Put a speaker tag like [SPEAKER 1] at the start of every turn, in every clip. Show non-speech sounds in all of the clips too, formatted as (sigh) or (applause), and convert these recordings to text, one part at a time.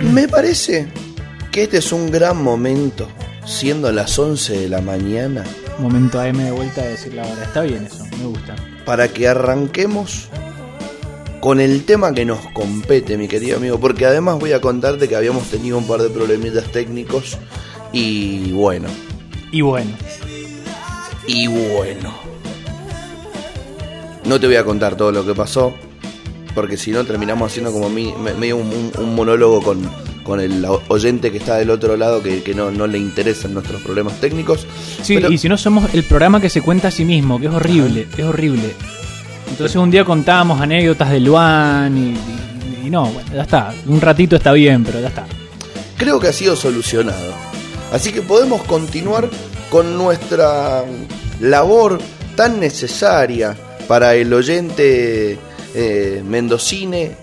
[SPEAKER 1] Me parece que este es un gran momento, siendo las 11 de la mañana,
[SPEAKER 2] Momento AM de vuelta de decir la hora. Está bien eso, me gusta.
[SPEAKER 1] para que arranquemos con el tema que nos compete, mi querido amigo, porque además voy a contarte que habíamos tenido un par de problemitas técnicos y bueno,
[SPEAKER 2] Y bueno,
[SPEAKER 1] y bueno. No te voy a contar todo lo que pasó, porque si no terminamos haciendo como mi- me- medio un, monólogo con, con el oyente que está del otro lado que, que no, no le interesan nuestros problemas técnicos.
[SPEAKER 2] sí,
[SPEAKER 1] Pero-
[SPEAKER 2] y si no somos el programa que se cuenta a sí mismo, que es horrible, es horrible. Entonces un día contábamos anécdotas de Luan y, y- y no, bueno, ya está. Un ratito está bien, pero ya está.
[SPEAKER 1] creo que ha sido solucionado. Así que podemos continuar con nuestra labor tan necesaria para el oyente eh, mendocine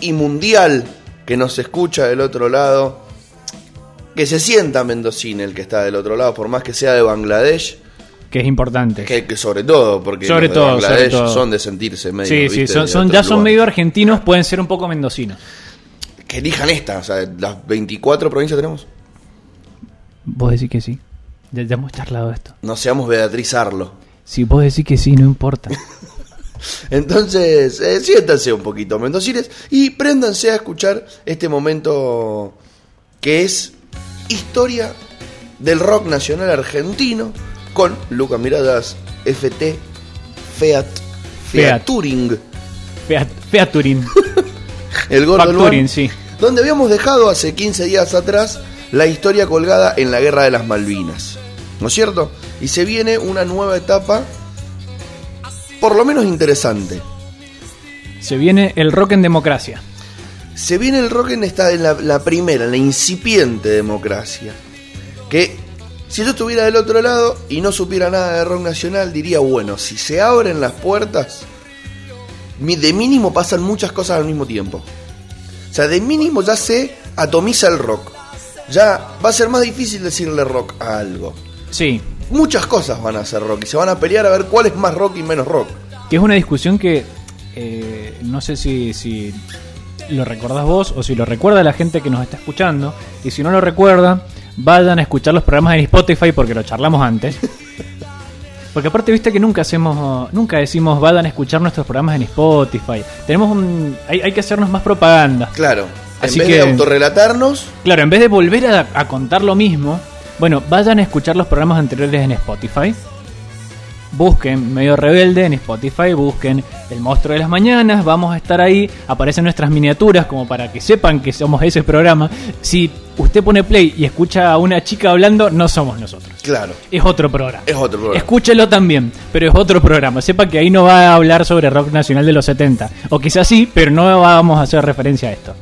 [SPEAKER 1] y mundial que nos escucha del otro lado. Que se sienta mendocine el que está del otro lado, por más que sea de Bangladesh,
[SPEAKER 2] Que es importante.
[SPEAKER 1] que, que sobre todo, porque
[SPEAKER 2] Sobre
[SPEAKER 1] los de
[SPEAKER 2] todo, sobre
[SPEAKER 1] Bangladesh
[SPEAKER 2] todo.
[SPEAKER 1] son de sentirse medio.
[SPEAKER 2] sí, sí, son, ya son medio argentinos, pueden ser un poco mendocinos.
[SPEAKER 1] Que elijan esta, o sea, las 24 provincias tenemos.
[SPEAKER 2] Vos decís que sí. Ya, ya hemos charlado esto.
[SPEAKER 1] No seamos Beatriz Arlo.
[SPEAKER 2] Si vos decís que sí, no importa. (laughs)
[SPEAKER 1] Entonces, eh, siéntanse un poquito, mendocines, y préndanse a escuchar este momento que es historia del rock nacional argentino con Luca Miradas, FT, Fiat, Fiat
[SPEAKER 2] Fiat.
[SPEAKER 1] Touring,
[SPEAKER 2] Fea, fea Turín.
[SPEAKER 1] el gordo
[SPEAKER 2] sí.
[SPEAKER 1] donde habíamos dejado hace 15 días atrás la historia colgada en la Guerra de las Malvinas. ¿No es cierto? Y se viene una nueva etapa, por lo menos interesante.
[SPEAKER 2] Se viene el rock en democracia.
[SPEAKER 1] Se viene el rock en esta en la, la primera, en la incipiente democracia. Que si yo estuviera del otro lado y no supiera nada de rock nacional, diría, bueno, si se abren las puertas, de mínimo pasan muchas cosas al mismo tiempo. O sea, de mínimo ya se atomiza el rock. Ya va a ser más difícil decirle rock a algo.
[SPEAKER 2] Sí,
[SPEAKER 1] Muchas cosas van a ser rock y se van a pelear a ver cuál es más rock y menos rock.
[SPEAKER 2] que es una discusión que eh, no sé si, si lo recordás vos o si lo recuerda la gente que nos está escuchando. Y si no lo recuerda, vayan a escuchar los programas en Spotify porque lo charlamos antes. (laughs) Porque aparte viste que nunca hacemos, nunca decimos vayan a escuchar nuestros programas en Spotify. Tenemos un, hay, hay que hacernos más propaganda.
[SPEAKER 1] Claro, en
[SPEAKER 2] Así
[SPEAKER 1] vez
[SPEAKER 2] que-
[SPEAKER 1] de autorrelatarnos,
[SPEAKER 2] Claro, en vez de volver a, a contar lo mismo, bueno, vayan a escuchar los programas anteriores en Spotify. Busquen Medio Rebelde en Spotify, busquen El Monstruo de las Mañanas, vamos a estar ahí, aparecen nuestras miniaturas como para que sepan que somos ese programa. Si usted pone play y escucha a una chica hablando, no somos nosotros.
[SPEAKER 1] claro,
[SPEAKER 2] Es otro programa.
[SPEAKER 1] es otro programa.
[SPEAKER 2] Escúchelo también, pero es otro programa. Sepa que ahí no va a hablar sobre rock nacional de los 70. O quizás sí, pero no vamos a hacer referencia a esto.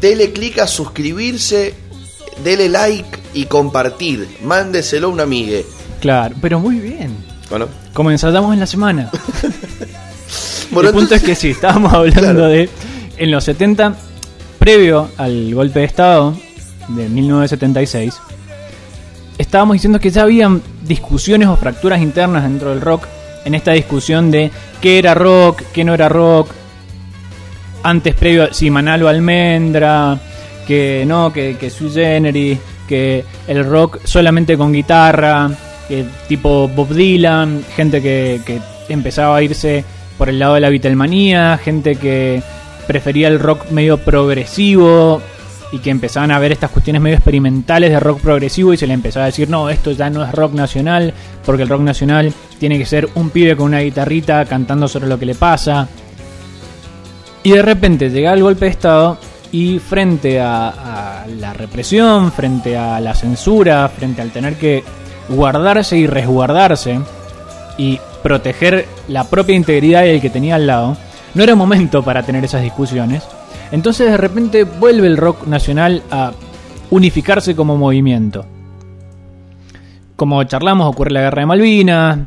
[SPEAKER 1] Dele clic a suscribirse, dele like y compartir. Mándeselo a un amigue.
[SPEAKER 2] Claro, pero muy bien.
[SPEAKER 1] Bueno,
[SPEAKER 2] Como ensayamos en la semana. (laughs)
[SPEAKER 1] Bueno,
[SPEAKER 2] el punto
[SPEAKER 1] entonces-
[SPEAKER 2] es que sí, estábamos (laughs) hablando
[SPEAKER 1] Claro.
[SPEAKER 2] de. En los 70, previo al golpe de Estado de 1976, estábamos diciendo que ya habían discusiones o fracturas internas dentro del rock. En esta discusión de qué era rock, qué no era rock. Antes, previo, si Manalo Almendra, que no, que, que Sui Generis, que el rock solamente con guitarra, que tipo Bob Dylan, gente que, que empezaba a irse por el lado de la Beatlemanía, gente que prefería el rock medio progresivo y que empezaban a ver estas cuestiones medio experimentales de rock progresivo y se le empezaba a decir, no, esto ya no es rock nacional, porque el rock nacional tiene que ser un pibe con una guitarrita cantando sobre lo que le pasa. Y de repente llega el golpe de Estado y frente a, la represión, frente a la censura, frente al tener que guardarse y resguardarse y proteger la propia integridad del que tenía al lado, no era momento para tener esas discusiones. Entonces de repente vuelve el rock nacional a unificarse como movimiento. Como charlamos, ocurre la guerra de Malvinas,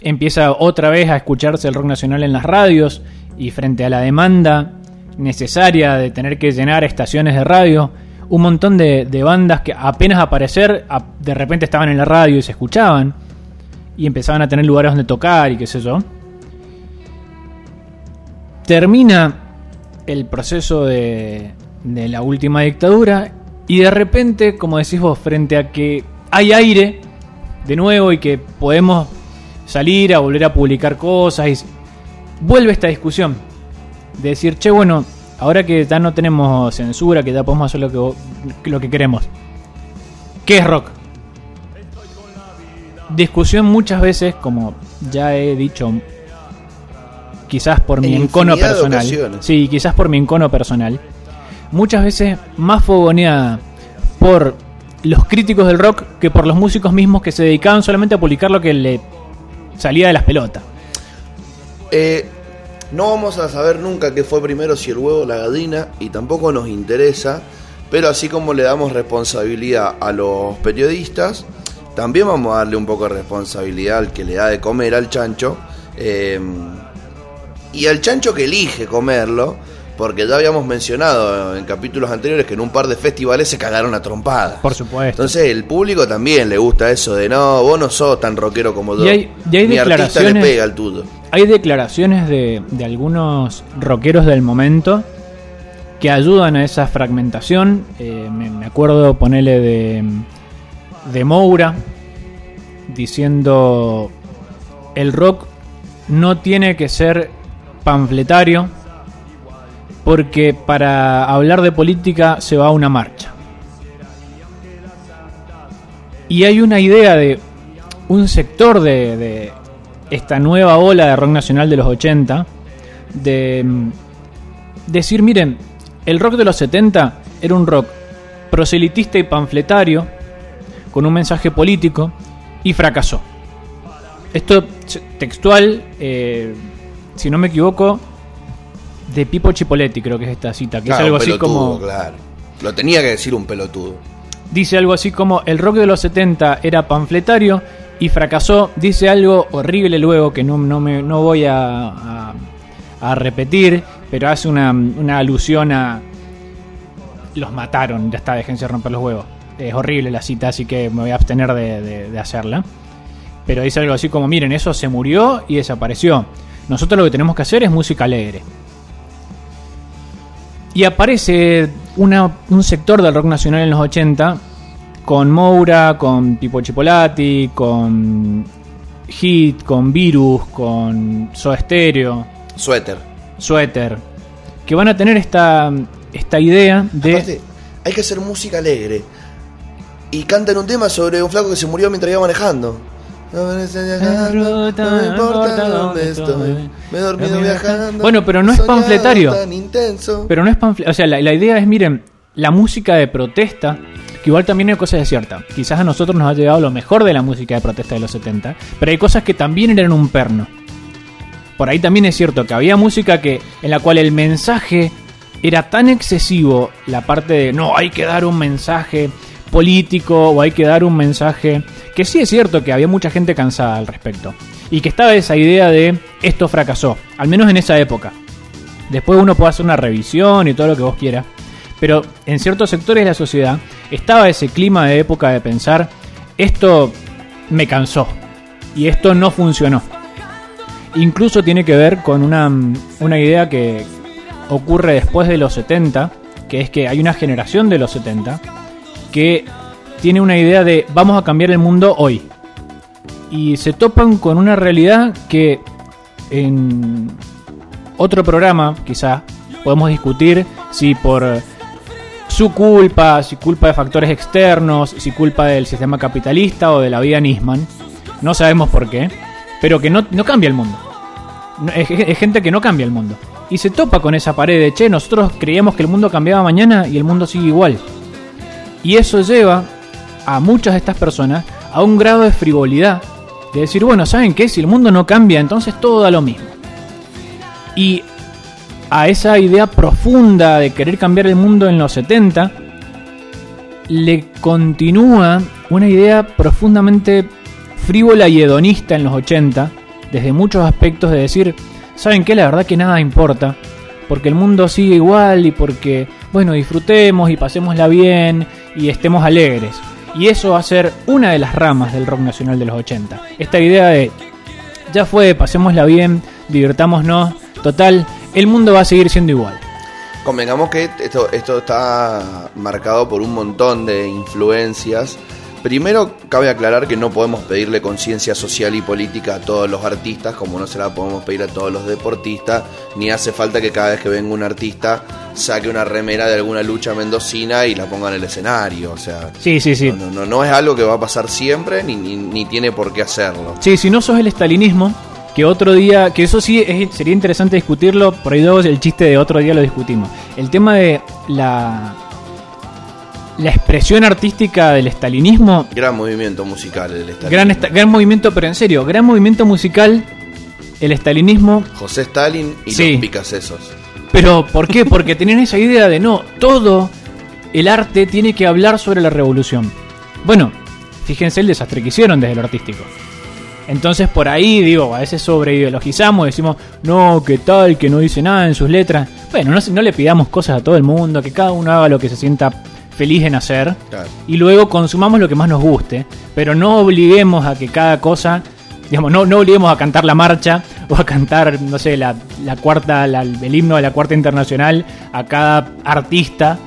[SPEAKER 2] empieza otra vez a escucharse el rock nacional en las radios y frente a la demanda necesaria de tener que llenar estaciones de radio, un montón de, bandas que apenas aparecer, de repente estaban en la radio y se escuchaban. Y empezaban a tener lugares donde tocar y qué sé yo. Termina el proceso de, de la última dictadura y de repente, como decís vos, frente a que hay aire de nuevo y que podemos salir a volver a publicar cosas vuelve esta discusión de decir, che, bueno, ahora que ya no tenemos censura, que ya podemos hacer lo que, lo que queremos, ¿qué es rock? Discusión muchas veces, como ya he dicho, quizás por mi
[SPEAKER 1] En
[SPEAKER 2] encono personal.
[SPEAKER 1] ocasiones.
[SPEAKER 2] Sí, quizás por mi encono personal. Muchas veces más fogoneada por los críticos del rock que por los músicos mismos que se dedicaban solamente a publicar lo que le salía de las pelotas.
[SPEAKER 1] Eh, no vamos a saber nunca qué fue primero, si el huevo o la gallina, y tampoco nos interesa, pero así como le damos responsabilidad a los periodistas, también vamos a darle un poco de responsabilidad al que le da de comer al chancho, eh, y al chancho que elige comerlo, porque ya habíamos mencionado en capítulos anteriores que en un par de festivales se cagaron a trompadas.
[SPEAKER 2] Por supuesto.
[SPEAKER 1] Entonces el público también le gusta eso de no, vos no sos tan rockero como yo.
[SPEAKER 2] Y hay- y hay
[SPEAKER 1] Mi artista le pega al tuyo.
[SPEAKER 2] Hay declaraciones de, de algunos rockeros del momento que ayudan a esa fragmentación. Eh, me, me acuerdo ponerle de, de Moura diciendo el rock no tiene que ser panfletario porque para hablar de política se va a una marcha. Y hay una idea de un sector de, esta nueva ola de rock nacional de los 80 de mm, decir, miren, el rock de los 70 era un rock proselitista y panfletario con un mensaje político y fracasó. Esto textual, eh, si no me equivoco, de Pipo Chipoletti creo que es esta cita, que
[SPEAKER 1] Claro,
[SPEAKER 2] es algo así como...
[SPEAKER 1] Claro. Lo tenía que decir un pelotudo.
[SPEAKER 2] Dice algo así como el rock de los 70 era panfletario y fracasó. Dice algo horrible luego que no, no, me, no voy a, a- a repetir, pero hace una, una alusión a... Los mataron, ya está, déjense romper los huevos. Es horrible la cita, así que me voy a abstener de, de- de hacerla. Pero dice algo así como, miren, eso se murió y desapareció. Nosotros lo que tenemos que hacer es música alegre. Y aparece una- un sector del rock nacional en los 80 con Moura, con Pipo Chipolati, con Hit, con Virus, con Soda Stereo,
[SPEAKER 1] Suéter.
[SPEAKER 2] Suéter, que van a tener esta, esta idea de...
[SPEAKER 1] Aparte, hay que hacer música alegre. Y cantan un tema sobre un flaco que se murió mientras iba manejando. No me viajando, no me importa dónde estoy. Me he dormido viajando.
[SPEAKER 2] Bueno, pero no es panfletario.
[SPEAKER 1] Tan intenso.
[SPEAKER 2] Pero no es panfle- O sea, la, la idea es, miren, la música de protesta, que igual también hay cosas de cierta. Quizás a nosotros nos ha llegado lo mejor de la música de protesta de los 70, pero hay cosas que también eran un perno. Por ahí también es cierto que había música que en la cual el mensaje era tan excesivo, la parte de no, hay que dar un mensaje político o hay que dar un mensaje que sí es cierto que había mucha gente cansada al respecto y que estaba esa idea de esto fracasó, al menos en esa época. Después uno puede hacer una revisión y todo lo que vos quieras. Pero en ciertos sectores de la sociedad estaba ese clima de época de pensar, esto me cansó y esto no funcionó. Incluso tiene que ver con una, una idea que ocurre después de los 70, que es que hay una generación de los 70 que tiene una idea de vamos a cambiar el mundo hoy. Y se topan con una realidad que en otro programa, quizá, podemos discutir si por su culpa, si culpa de factores externos, si culpa del sistema capitalista o de la vida Nisman. No sabemos por qué, pero que no, no cambia el mundo. Es gente que no cambia el mundo. Y se topa con esa pared de, che, nosotros creíamos que el mundo cambiaba mañana y el mundo sigue igual. Y eso lleva a muchas de estas personas a un grado de frivolidad. De decir, bueno, ¿saben qué? Si el mundo no cambia, entonces todo da lo mismo. Y a esa idea profunda de querer cambiar el mundo en los 70, le continúa una idea profundamente frívola y hedonista en los 80, desde muchos aspectos de decir, ¿saben qué? La verdad que nada importa, porque el mundo sigue igual y porque, bueno, disfrutemos y pasémosla bien y estemos alegres. Y eso va a ser una de las ramas del rock nacional de los 80. Esta idea de, ya fue, pasémosla bien, divirtámonos, total, el mundo va a seguir siendo igual.
[SPEAKER 1] Convengamos que esto, esto está marcado por un montón de influencias. Primero, cabe aclarar que no podemos pedirle conciencia social y política a todos los artistas, como no se la podemos pedir a todos los deportistas, ni hace falta que cada vez que venga un artista saque una remera de alguna lucha mendocina y la ponga en el escenario. O sea,
[SPEAKER 2] Sí, sí, sí.
[SPEAKER 1] no, no, no es algo que va a pasar siempre, ni, ni, ni tiene por qué hacerlo.
[SPEAKER 2] Sí, si no sos el estalinismo, que otro día, que eso sí es- sería interesante discutirlo, por ahí dos, el chiste de otro día lo discutimos. El tema de la, la expresión artística del estalinismo,
[SPEAKER 1] Gran movimiento musical el Stalin.
[SPEAKER 2] gran, esta- gran movimiento, pero en serio, gran movimiento musical, el estalinismo,
[SPEAKER 1] José Stalin y
[SPEAKER 2] Sí.
[SPEAKER 1] los picasesos.
[SPEAKER 2] pero ¿por qué? Porque tenían esa idea de no, todo el arte tiene que hablar sobre la revolución. Bueno, fíjense el desastre que hicieron desde lo artístico. Entonces por ahí, digo, a veces sobreideologizamos, decimos, no, que tal, que no dice nada en sus letras. Bueno, no, no le pidamos cosas a todo el mundo, que cada uno haga lo que se sienta feliz en hacer.
[SPEAKER 1] Claro.
[SPEAKER 2] Y luego consumamos lo que más nos guste, pero no obliguemos a que cada cosa, digamos, no, no obliguemos a cantar la marcha (laughs) o a cantar, no sé, la, la cuarta, la- el himno de la cuarta internacional a cada artista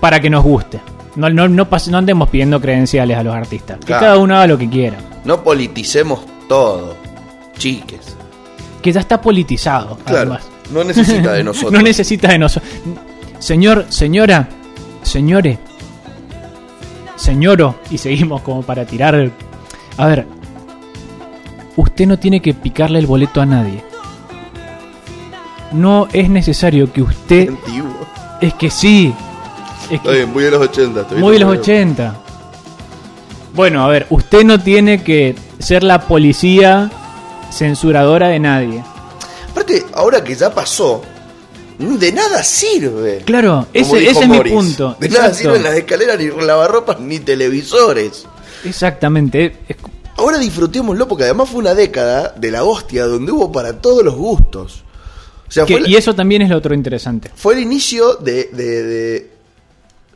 [SPEAKER 2] para que nos guste. No, no, no, pas- no andemos pidiendo credenciales a los artistas. Que cada uno haga lo que quiera.
[SPEAKER 1] No politicemos todo, chiques.
[SPEAKER 2] Que ya está politizado,
[SPEAKER 1] Claro,
[SPEAKER 2] además.
[SPEAKER 1] no necesita de (laughs) nosotros.
[SPEAKER 2] no necesita de nosotros. Señor, señora, señore, señoro, y seguimos como para tirar. A ver, usted no tiene que picarle el boleto a nadie. No es necesario que usted.
[SPEAKER 1] Antiguo.
[SPEAKER 2] Es que sí. Es
[SPEAKER 1] Está
[SPEAKER 2] que
[SPEAKER 1] bien, muy de los 80. estoy
[SPEAKER 2] muy de los
[SPEAKER 1] viendo.
[SPEAKER 2] 80. Bueno, a ver, usted no tiene que ser la policía censuradora de nadie.
[SPEAKER 1] Aparte, ahora que ya pasó, de nada sirve.
[SPEAKER 2] Claro, ese, ese es mi punto.
[SPEAKER 1] De nada
[SPEAKER 2] Exacto.
[SPEAKER 1] sirven las escaleras, ni lavarropas, ni televisores.
[SPEAKER 2] Exactamente.
[SPEAKER 1] Ahora disfrutémoslo porque además fue una década de la hostia donde hubo para todos los gustos. O sea,
[SPEAKER 2] que-
[SPEAKER 1] fue, la-
[SPEAKER 2] y eso también es lo otro interesante.
[SPEAKER 1] fue el inicio de, de- de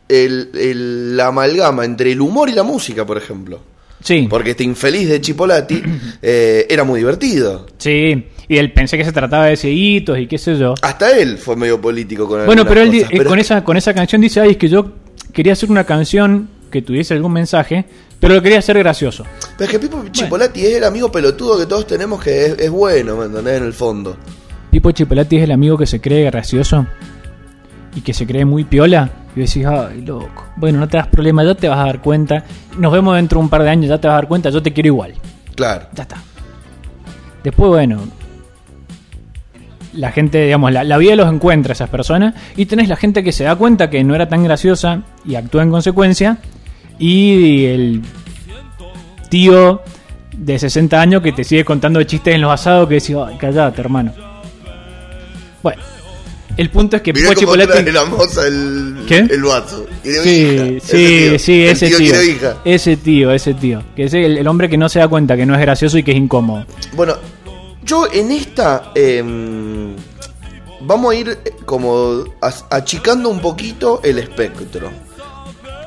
[SPEAKER 1] el, el- la amalgama entre el humor y la música, por ejemplo.
[SPEAKER 2] Sí,
[SPEAKER 1] Porque este infeliz de Chipolati (clears throat) eh, era muy divertido.
[SPEAKER 2] sí. Y él pensé que se trataba de seguitos y qué sé yo.
[SPEAKER 1] Hasta él fue medio político con
[SPEAKER 2] Bueno, pero él
[SPEAKER 1] cosas,
[SPEAKER 2] eh,
[SPEAKER 1] pero
[SPEAKER 2] con,
[SPEAKER 1] es
[SPEAKER 2] esa, con esa canción dice, ay, es que yo quería hacer una canción que tuviese algún mensaje, pero lo quería hacer gracioso.
[SPEAKER 1] Pero es que Pipo Chipolati es el amigo pelotudo que todos tenemos que es, es bueno, ¿me entendés? En el fondo.
[SPEAKER 2] Pipo Chipolati es el amigo que se cree gracioso y que se cree muy piola. Y decís, ay, loco. Bueno, no te das problema, ya te vas a dar cuenta. Nos vemos dentro de un par de años, ya te vas a dar cuenta, yo te quiero igual.
[SPEAKER 1] Claro.
[SPEAKER 2] Ya está. Después, bueno, la gente, digamos, la, la vida los encuentra a esas personas y tenés la gente que se da cuenta que no era tan graciosa y actúa en consecuencia y el tío de 60 años que te sigue contando chistes en los asados que decís, ay, callate, hermano. Bueno, el punto es que
[SPEAKER 1] Mirá trae la moza el,
[SPEAKER 2] ¿Qué?
[SPEAKER 1] el vaso.
[SPEAKER 2] Sí,
[SPEAKER 1] hija.
[SPEAKER 2] sí,
[SPEAKER 1] Ese tío.
[SPEAKER 2] sí, ese tío. Ese tío, ese tío. Que es el, el hombre que no se da cuenta que no es gracioso y que es incómodo.
[SPEAKER 1] Bueno, yo en esta em, vamos a ir eh, como achicando un poquito el espectro.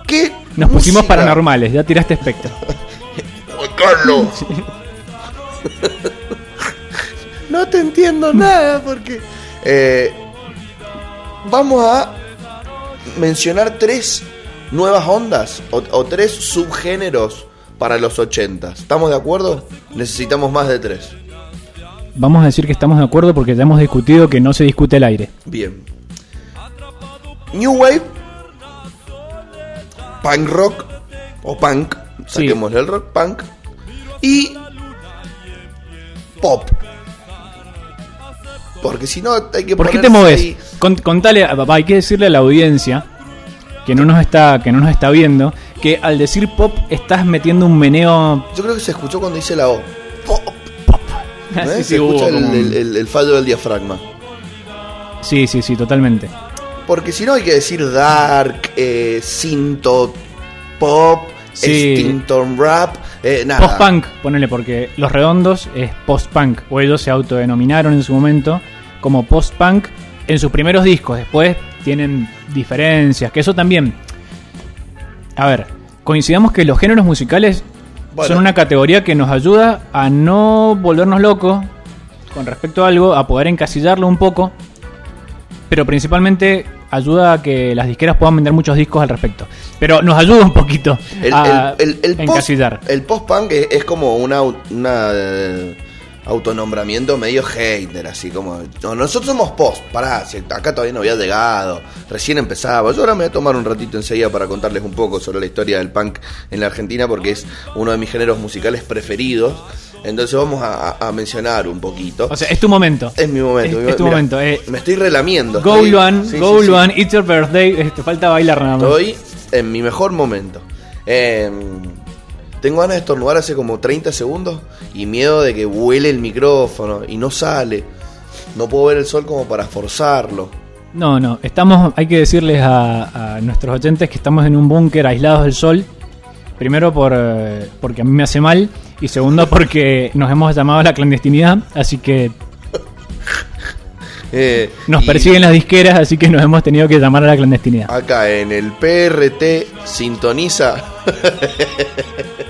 [SPEAKER 1] ¿Qué
[SPEAKER 2] Nos pusimos paranormales, ya tiraste espectro. (laughs)
[SPEAKER 1] Carlos. (laughs) (laughs) no te entiendo nada porque eh, vamos a mencionar tres nuevas ondas o, o tres subgéneros para los 80. ¿Estamos de acuerdo? Necesitamos más de tres.
[SPEAKER 2] Vamos a decir que estamos de acuerdo porque ya hemos discutido que no se discute el aire.
[SPEAKER 1] Bien. New Wave, punk rock o punk,
[SPEAKER 2] Sí.
[SPEAKER 1] saquémosle el rock punk y pop. Porque si no hay que
[SPEAKER 2] ¿Por qué te moves? Con- contale, a- hay que decirle a la audiencia que no nos está que no nos está viendo que al decir pop estás metiendo un meneo
[SPEAKER 1] Yo creo que se escuchó cuando dice la O. Pop. ¿No?
[SPEAKER 2] Sí,
[SPEAKER 1] se escucha el,
[SPEAKER 2] como un-
[SPEAKER 1] el- el- el fallo del diafragma.
[SPEAKER 2] Sí, sí, sí, totalmente.
[SPEAKER 1] Porque si no hay que decir dark, eh, synth pop,
[SPEAKER 2] Sí.
[SPEAKER 1] Stinton rap, eh, nada.
[SPEAKER 2] Post-punk, ponele, porque Los Redondos es post-punk, o ellos se autodenominaron en su momento como post-punk en sus primeros discos. Después tienen diferencias, que eso también. A ver, coincidamos que los géneros musicales
[SPEAKER 1] Bueno.
[SPEAKER 2] son una categoría que nos ayuda a no volvernos locos con respecto a algo, a poder encasillarlo un poco pero principalmente ayuda a que las disqueras puedan vender muchos discos al respecto. Pero nos ayuda un poquito
[SPEAKER 1] El,
[SPEAKER 2] a
[SPEAKER 1] el- el- el post,
[SPEAKER 2] encasillar.
[SPEAKER 1] el post-punk es, es como una, una autonombramiento medio hater, así como. "No, nosotros somos post, pará, si acá todavía no había llegado, recién empezaba. Yo ahora me voy a tomar un ratito enseguida para contarles un poco sobre la historia del punk en la Argentina, porque es uno de mis géneros musicales preferidos. Entonces vamos a, mencionar un poquito.
[SPEAKER 2] O sea, es tu momento.
[SPEAKER 1] es mi momento.
[SPEAKER 2] es-
[SPEAKER 1] mi-
[SPEAKER 2] es tu
[SPEAKER 1] mira,
[SPEAKER 2] momento, eh.
[SPEAKER 1] me estoy relamiendo.
[SPEAKER 2] Go
[SPEAKER 1] estoy-
[SPEAKER 2] Luan,
[SPEAKER 1] sí,
[SPEAKER 2] Go
[SPEAKER 1] sí, sí.
[SPEAKER 2] Luan, It's Your Birthday. eh, Te falta bailar nada más.
[SPEAKER 1] Estoy en mi mejor momento. Eh, tengo ganas de estornudar hace como 30 segundos y miedo de que huele el micrófono y no sale. No puedo ver el sol como para forzarlo.
[SPEAKER 2] No, no, estamos, hay que decirles a, a nuestros oyentes que estamos en un búnker aislados del sol. Primero por, eh, porque a mí me hace mal y segundo porque nos hemos llamado a la clandestinidad, así que (laughs)
[SPEAKER 1] Eh,
[SPEAKER 2] nos
[SPEAKER 1] y
[SPEAKER 2] persiguen las disqueras, así que nos hemos tenido que llamar a la clandestinidad.
[SPEAKER 1] Acá en el PRT sintoniza (laughs)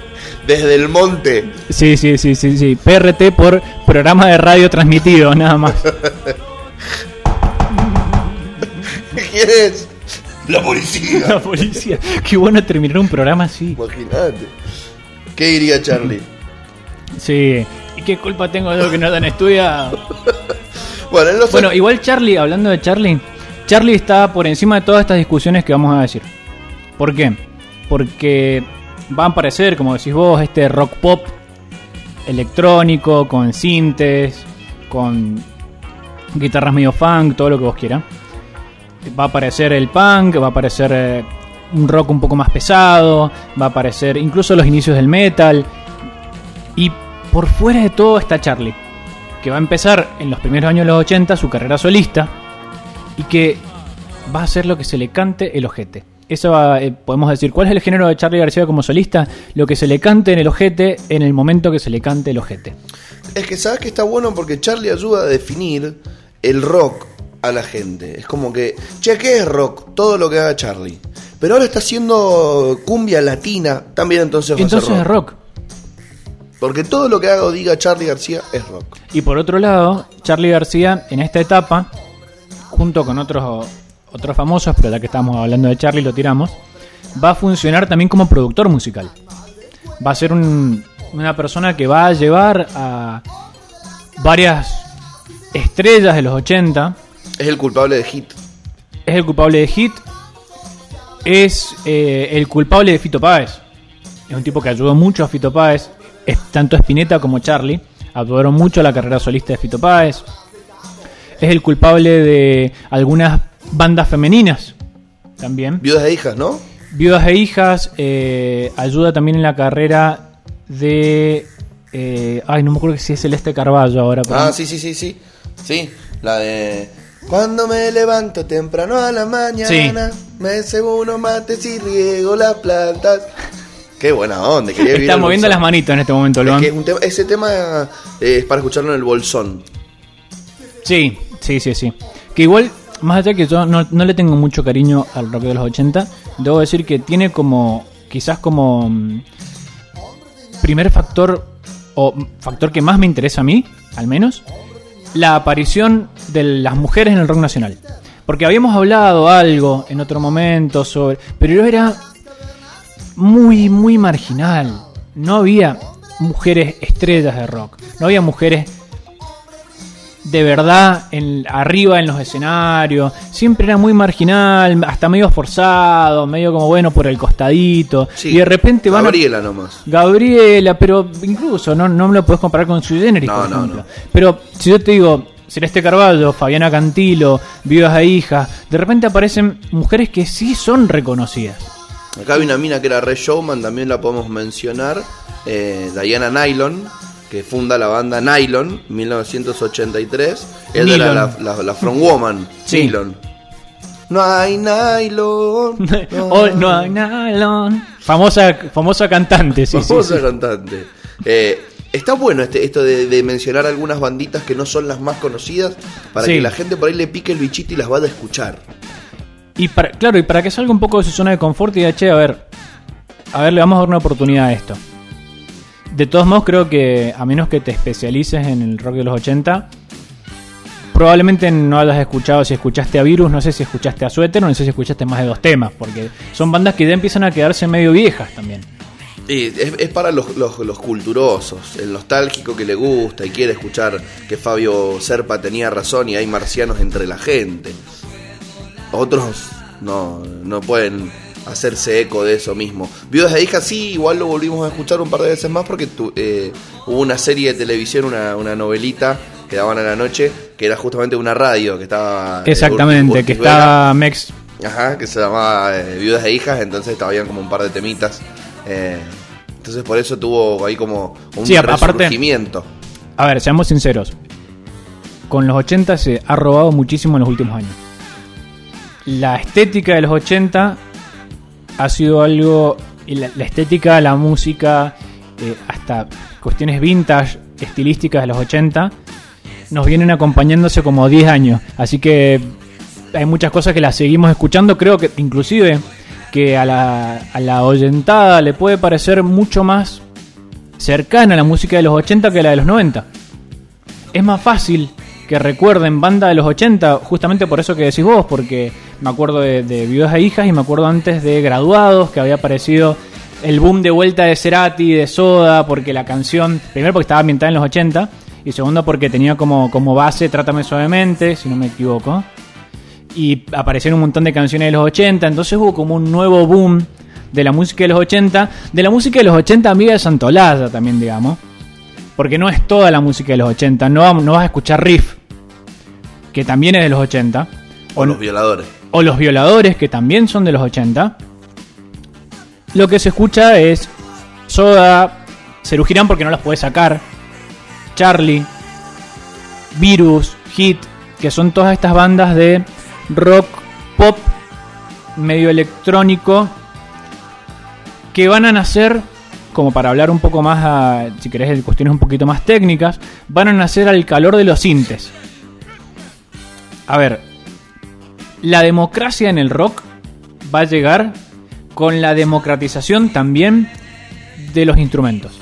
[SPEAKER 1] desde el monte.
[SPEAKER 2] Sí, sí, sí, sí, sí. PRT por programa de radio transmitido, (laughs) nada más. (laughs)
[SPEAKER 1] ¿Quién es? La policía.
[SPEAKER 2] La policía. Qué bueno terminar un programa así.
[SPEAKER 1] Imagínate. ¿Qué diría Charlie? (laughs)
[SPEAKER 2] Sí. ¿Y qué culpa tengo yo que no han estudiado?
[SPEAKER 1] Bueno, en los
[SPEAKER 2] Bueno, igual Charlie, hablando de Charlie, Charlie está por encima de todas estas discusiones que vamos a decir. ¿Por qué? Porque va a aparecer, como decís vos, este rock pop electrónico, con sintes, con guitarras medio funk, todo lo que vos quieras. Va a aparecer el punk, va a aparecer eh, un rock un poco más pesado, va a aparecer incluso los inicios del metal. Y por fuera de todo está Charlie que va a empezar en los primeros años de los 80 su carrera solista y que va a hacer lo que se le cante el ojete. Eso va, eh, podemos decir, ¿cuál es el género de Charlie García como solista? Lo que se le cante en el ojete en el momento que se le cante el ojete.
[SPEAKER 1] Es que sabes que está bueno porque Charlie ayuda a definir el rock a la gente. Es como que, che, ¿qué es rock? Todo lo que haga Charlie. Pero ahora está haciendo cumbia latina, también entonces va a ser
[SPEAKER 2] Entonces es rock.
[SPEAKER 1] Porque todo lo que haga o diga Charlie García es rock.
[SPEAKER 2] Y por otro lado, Charlie García en esta etapa, junto con otros, otros famosos, pero ya que estamos hablando de Charlie lo tiramos, va a funcionar también como productor musical. Va a ser un- una persona que va a llevar a varias estrellas de los 80.
[SPEAKER 1] Es el culpable de Hit.
[SPEAKER 2] Es el culpable de Hit. Es eh, el culpable de Fito Páez. Es un tipo que ayudó mucho a Fito Páez. Es, tanto Spinetta como Charlie ayudaron mucho a la carrera solista de Fito Páez. Es el culpable de algunas bandas femeninas también.
[SPEAKER 1] Viudas e hijas, ¿no?
[SPEAKER 2] Viudas e hijas. eh, ayuda también en la carrera de. eh, ay, no me acuerdo si es Celeste Carballo ahora. pero-
[SPEAKER 1] Ah, sí, sí, sí, sí. Sí, la de... Cuando me levanto temprano a la mañana, me cebo unos mates y riego las plantas. Qué buena onda, quería
[SPEAKER 2] Está moviendo las manitos en este momento, Luan.
[SPEAKER 1] es tema- ese tema eh, es para escucharlo en el bolsón.
[SPEAKER 2] Sí, sí, sí, sí. Que igual, más allá que yo no, no le tengo mucho cariño al rock de los 80, debo decir que tiene como, quizás como mm, primer factor, o factor que más me interesa a mí, al menos, la aparición de las mujeres en el rock nacional. Porque habíamos hablado algo en otro momento sobre... Pero era muy, muy marginal. No había mujeres estrellas de rock. No había mujeres de verdad en, arriba en los escenarios. Siempre era muy marginal, hasta medio forzado, medio como bueno por el costadito.
[SPEAKER 1] Sí,
[SPEAKER 2] y de repente van a-
[SPEAKER 1] Gabriela nomás.
[SPEAKER 2] Gabriela, pero incluso no, no me lo puedes comparar con su generis,
[SPEAKER 1] No,
[SPEAKER 2] por
[SPEAKER 1] no,
[SPEAKER 2] ejemplo.
[SPEAKER 1] no.
[SPEAKER 2] Pero si yo te digo Celeste Carballo, Fabiana Cantilo, Vivas e Hijas, de repente aparecen mujeres que sí son reconocidas.
[SPEAKER 1] Acá hay una mina que era Red Showman, también la podemos mencionar. eh, Diana Nylon, que funda la banda Nylon, 1983. Ella era la, la, la frontwoman,
[SPEAKER 2] Sí.
[SPEAKER 1] Nylon. No hay nylon. (laughs)
[SPEAKER 2] oh, no hay nylon. Famosa, famosa cantante, sí,
[SPEAKER 1] Famosa
[SPEAKER 2] sí.
[SPEAKER 1] cantante. Eh, está bueno este, esto de, de mencionar algunas banditas que no son las más conocidas para
[SPEAKER 2] Sí.
[SPEAKER 1] que la gente por ahí le pique el bichito y las vaya a escuchar.
[SPEAKER 2] Y para, claro, y para que salga un poco de su zona de confort y diga, che, a ver, a ver, le vamos a dar una oportunidad a esto. De todos modos, creo que a menos que te especialices en el rock de los 80, probablemente no hayas escuchado, si escuchaste a Virus, no sé si escuchaste a Suéter, no sé si escuchaste más de dos temas, porque son bandas que ya empiezan a quedarse medio viejas también.
[SPEAKER 1] Y es, es para los, los, los culturosos, el nostálgico que le gusta y quiere escuchar que Fabio Serpa tenía razón y hay marcianos entre la gente. Otros no, no pueden hacerse eco de eso mismo. Viudas de hijas sí, igual lo volvimos a escuchar un par de veces más porque tu- eh, hubo una serie de televisión, una, una novelita que daban a la noche, que era justamente una radio que estaba... eh,
[SPEAKER 2] Exactamente, que está Mex.
[SPEAKER 1] Ajá, que se llamaba eh, Viudas de Hijas, entonces habían como un par de temitas. eh, entonces por eso tuvo ahí como un
[SPEAKER 2] Sí, aparte-. A ver, seamos sinceros. Con los 80 se ha robado muchísimo en los últimos años. La estética de los 80 ha sido algo. La, estética, la música, eh, hasta cuestiones vintage, estilísticas de los 80, nos vienen acompañándose como 10 años. Así que hay muchas cosas que las seguimos escuchando. Creo que inclusive que a la, a la oyentada le puede parecer mucho más cercana la música de los 80 que la de los 90. Es más fácil que recuerden banda de los 80, justamente por eso que decís vos, porque me acuerdo de, de Viudas e Hijas y me acuerdo antes de Graduados, que había aparecido el boom de vuelta de Cerati, de Soda, porque la canción, primero porque estaba ambientada en los 80, y segundo porque tenía como, como base Trátame Suavemente, si no me equivoco. Y aparecieron un montón de canciones de los 80, entonces hubo como un nuevo boom de la música de los 80, de la música de los 80 amiga de Santolaya también, digamos. Porque no es toda la música de los 80, no, no vas a escuchar riff, que también es de los 80,
[SPEAKER 1] O los violadores.
[SPEAKER 2] o los violadores, que también son de los 80. Lo que se escucha es Soda, Cerugirán porque no las puede sacar, Charlie, Virus, Hit, que son todas estas bandas de rock, pop, medio electrónico, que van a nacer, como para hablar un poco más, a- si querés, de cuestiones un poquito más técnicas, van a nacer al calor de los sintes. A ver, la democracia en el rock va a llegar con la democratización también de los instrumentos.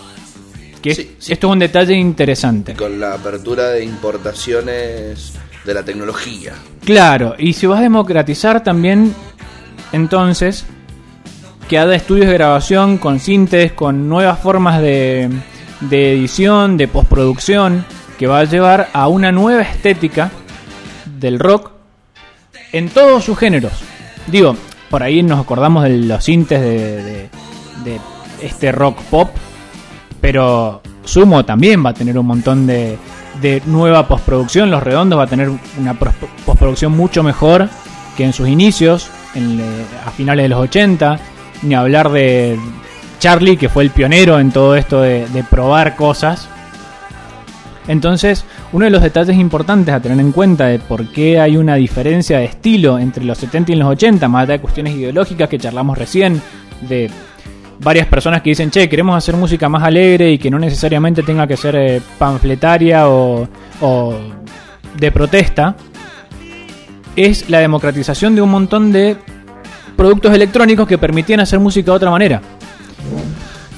[SPEAKER 2] Que
[SPEAKER 1] Sí, sí.
[SPEAKER 2] esto es un detalle interesante.
[SPEAKER 1] Con la apertura de importaciones de la tecnología.
[SPEAKER 2] Claro, y si vas a democratizar también, entonces, que haga estudios de grabación con sintes, con nuevas formas de, de edición, de postproducción, que va a llevar a una nueva estética del rock en todos sus géneros. Digo, por ahí nos acordamos de los sintes de, de- de este rock pop, pero Sumo también va a tener un montón de, de nueva postproducción. Los Redondos va a tener una postproducción mucho mejor que en sus inicios, en, eh, a finales de los 80. Ni hablar de Charlie, que fue el pionero en todo esto de probar cosas. Entonces, uno de los detalles importantes a tener en cuenta de por qué hay una diferencia de estilo entre los 70 y los 80, más allá de cuestiones ideológicas que charlamos recién, de varias personas que dicen, che, queremos hacer música más alegre y que no necesariamente tenga que ser eh, panfletaria o, o de protesta, es la democratización de un montón de productos electrónicos que permitían hacer música de otra manera.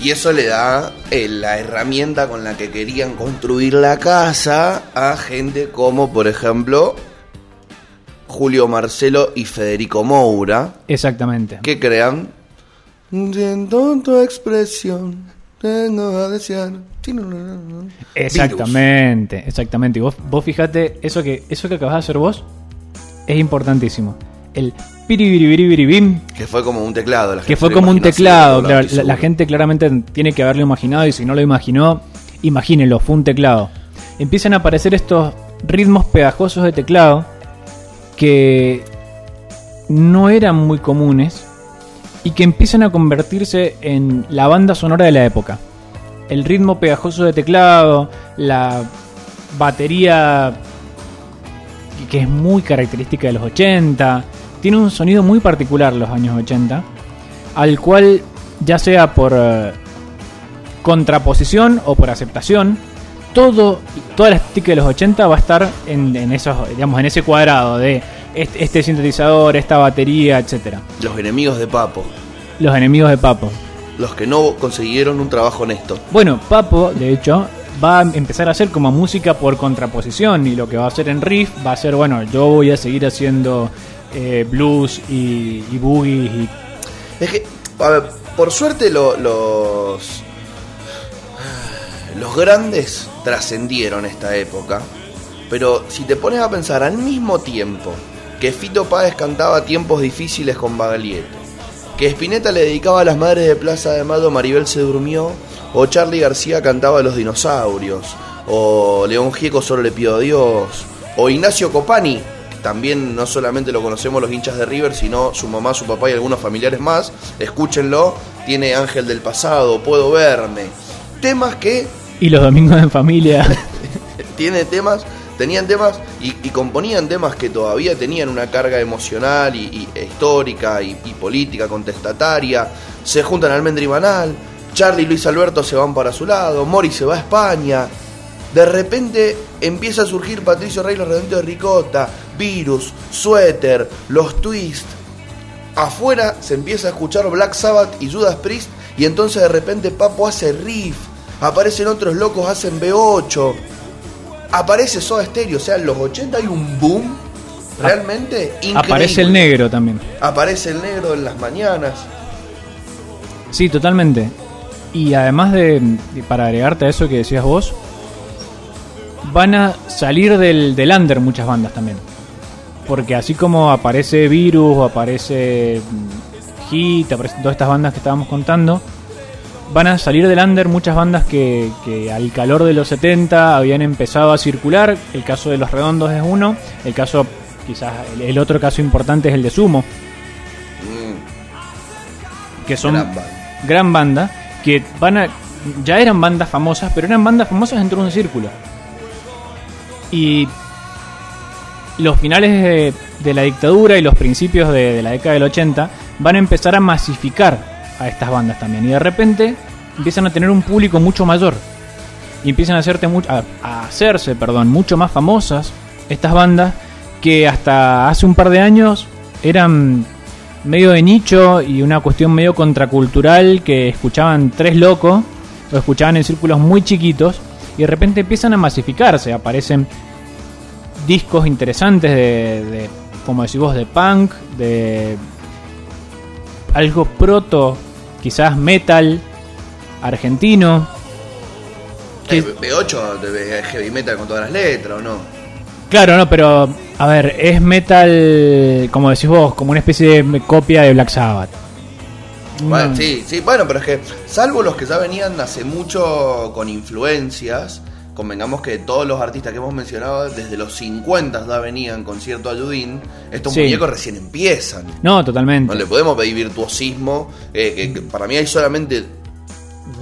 [SPEAKER 1] Y eso le da eh, la herramienta con la que querían construir la casa a gente como, por ejemplo, Julio Marcelo y Federico Moura,
[SPEAKER 2] Exactamente.
[SPEAKER 1] que crean. Siento tu expresión, tengo a desear.
[SPEAKER 2] Exactamente, exactamente. Y vos, vos fíjate, eso que, eso que acabas de hacer vos es importantísimo. El
[SPEAKER 1] Que fue como un teclado. La
[SPEAKER 2] que
[SPEAKER 1] gente
[SPEAKER 2] fue
[SPEAKER 1] se lo
[SPEAKER 2] como un teclado. claro, la, gente claramente tiene que haberlo imaginado y si no lo imaginó, imagínenlo, fue un teclado. Empiezan a aparecer estos ritmos pegajosos de teclado que no eran muy comunes y que empiezan a convertirse en la banda sonora de la época. El ritmo pegajoso de teclado, la batería que es muy característica de los 80, tiene un sonido muy particular los años 80, al cual ya sea por eh, contraposición o por aceptación, todo, toda la estética de los 80 va a estar en, en esos, digamos, en ese cuadrado de este, este sintetizador, esta batería, etcétera.
[SPEAKER 1] Los enemigos de Papo.
[SPEAKER 2] Los enemigos de Papo.
[SPEAKER 1] Los que no consiguieron un trabajo honesto.
[SPEAKER 2] Bueno, Papo, de hecho, va a empezar a hacer como música por contraposición y lo que va a hacer en riff va a ser, bueno, yo voy a seguir haciendo eh, blues y, y boogies y
[SPEAKER 1] Es que, por suerte lo- los. Los grandes trascendieron esta época. Pero si te pones a pensar al mismo tiempo que Fito Páez cantaba tiempos difíciles con Baglietto, que Spinetta le dedicaba a las madres de Plaza de Mayo Maribel se durmió, o Charlie García cantaba los dinosaurios, o León Gieco solo le pido a Dios, o Ignacio Copani, también no solamente lo conocemos los hinchas de River, sino su mamá, su papá y algunos familiares más, escúchenlo, tiene Ángel del Pasado, Puedo Verme, temas que
[SPEAKER 2] y los domingos en familia. (laughs)
[SPEAKER 1] tiene temas, tenían temas y, y componían temas que todavía tenían una carga emocional y, y- histórica y, y política contestataria. Se juntan Almendra y Banal, Charlie y Luis Alberto se van para su lado, Mori se va a España. De repente empieza a surgir Patricio Rey, los redondos de Ricota, Virus, Suéter, Los Twist. Afuera se empieza a escuchar Black Sabbath y Judas Priest y entonces de repente Papo hace riff, aparecen otros locos, hacen B8, aparece Soda Stereo, o sea, en los 80 hay un boom realmente increíble.
[SPEAKER 2] Aparece el negro también.
[SPEAKER 1] Aparece el negro en las mañanas.
[SPEAKER 2] Sí, totalmente. Y además de, de- para agregarte a eso que decías vos, van a salir del, del under muchas bandas también. Porque así como aparece Virus o aparece mm, Hit, aparecen todas estas bandas que estábamos contando, van a salir del under muchas bandas que, que al calor de los 70 habían empezado a circular. El caso de Los Redondos es uno, el caso, quizás el, el otro caso importante es el de Sumo,
[SPEAKER 1] Mm,
[SPEAKER 2] que son
[SPEAKER 1] gran banda.
[SPEAKER 2] gran banda que van a ya eran bandas famosas pero eran bandas famosas dentro de un círculo y los finales de, la dictadura y los principios de, la década del 80 van a empezar a masificar a estas bandas también. Y de repente empiezan a tener un público mucho mayor. Y empiezan a, hacerte a, a hacerse perdón mucho más famosas estas bandas que hasta hace un par de años eran medio de nicho y una cuestión medio contracultural que escuchaban tres locos o escuchaban en círculos muy chiquitos y de repente empiezan a masificarse, aparecen discos interesantes de, de como decís vos, de punk, de algo proto, quizás metal argentino. que-
[SPEAKER 1] Eh, B8 de es heavy metal con todas las letras, ¿o no?
[SPEAKER 2] Claro, no, pero a ver, es metal, como decís vos, como una especie de copia de Black Sabbath.
[SPEAKER 1] Bueno,
[SPEAKER 2] No.
[SPEAKER 1] sí, sí, bueno, pero es que salvo los que ya venían hace mucho con influencias, convengamos que todos los artistas que hemos mencionado desde los 50 ya venían con cierto ayudín, estos
[SPEAKER 2] Sí.
[SPEAKER 1] muñecos recién empiezan.
[SPEAKER 2] No, totalmente.
[SPEAKER 1] No le podemos pedir virtuosismo, eh, que, que para mí hay solamente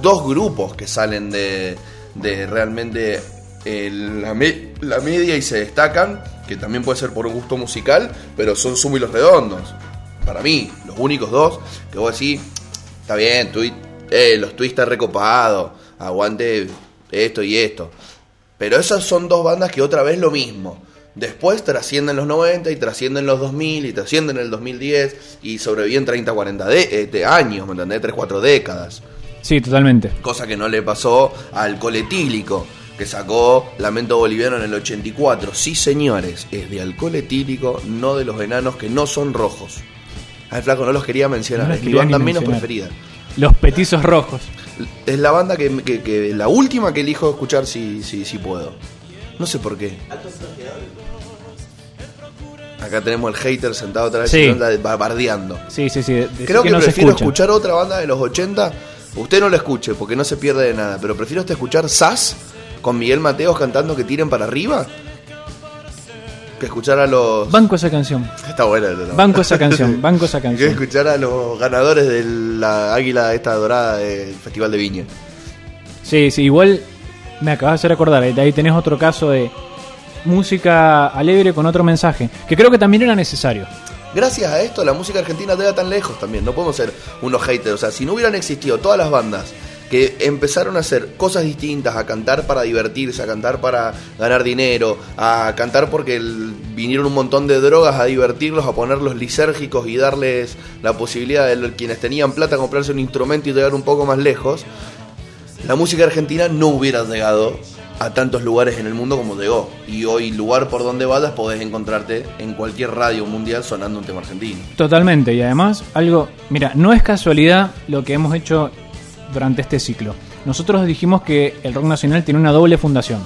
[SPEAKER 1] dos grupos que salen de, de realmente eh, la, me- la media y se destacan, que también puede ser por un gusto musical, pero son Sumo y Los Redondos. Para mí, los únicos dos que vos decís, está bien, eh, los Twist está recopado, aguante esto y esto. Pero esas son dos bandas que otra vez lo mismo. Después trascienden los 90 y trascienden los 2000 y trascienden el 2010 y sobreviven 30, 40 de, de años, ¿me entendés? 3, 4 décadas.
[SPEAKER 2] Sí, totalmente.
[SPEAKER 1] Cosa que no le pasó al coletílico, que sacó Lamento Boliviano en el 84. Sí, señores, es de alcohol etílico, no de los enanos que no son rojos. Ay, flaco, no los quería mencionar,
[SPEAKER 2] No los
[SPEAKER 1] es mi banda menos
[SPEAKER 2] mencionar.
[SPEAKER 1] preferida.
[SPEAKER 2] Los petizos rojos.
[SPEAKER 1] Es la banda que, que- que- la última que elijo escuchar si, si, si puedo. No sé por qué. Acá tenemos el hater sentado atrás
[SPEAKER 2] Sí.
[SPEAKER 1] y anda bardeando.
[SPEAKER 2] Sí, sí, sí.
[SPEAKER 1] Creo que, prefiero
[SPEAKER 2] escucha.
[SPEAKER 1] escuchar otra banda de los 80. Usted no la escuche porque no se pierde de nada. Pero prefiero hasta escuchar Sass con Miguel Mateos cantando que tiren para arriba. Que escuchar a los.
[SPEAKER 2] Banco esa canción.
[SPEAKER 1] Está buena. ¿no?
[SPEAKER 2] Banco esa (laughs) canción. Banco esa
[SPEAKER 1] Que
[SPEAKER 2] canción.
[SPEAKER 1] escuchar a los ganadores de la águila esta dorada del Festival de Viña.
[SPEAKER 2] Sí, sí, igual me acabas de hacer acordar. eh, Ahí tenés otro caso de música alegre con otro mensaje. Que creo que también era necesario.
[SPEAKER 1] Gracias a esto la música argentina llega tan lejos también. No podemos ser unos haters. O sea, si no hubieran existido todas las bandas que empezaron a hacer cosas distintas, a cantar para divertirse, a cantar para ganar dinero, a cantar porque vinieron un montón de drogas a divertirlos, a ponerlos lisérgicos y darles la posibilidad de quienes tenían plata comprarse un instrumento y llegar un poco más lejos. la música argentina no hubiera llegado a tantos lugares en el mundo como llegó. Y hoy, lugar por donde vayas, podés encontrarte en cualquier radio mundial sonando un tema argentino.
[SPEAKER 2] Totalmente, y además, algo, mira, no es casualidad lo que hemos hecho durante este ciclo. Nosotros dijimos que el rock nacional tiene una doble fundación.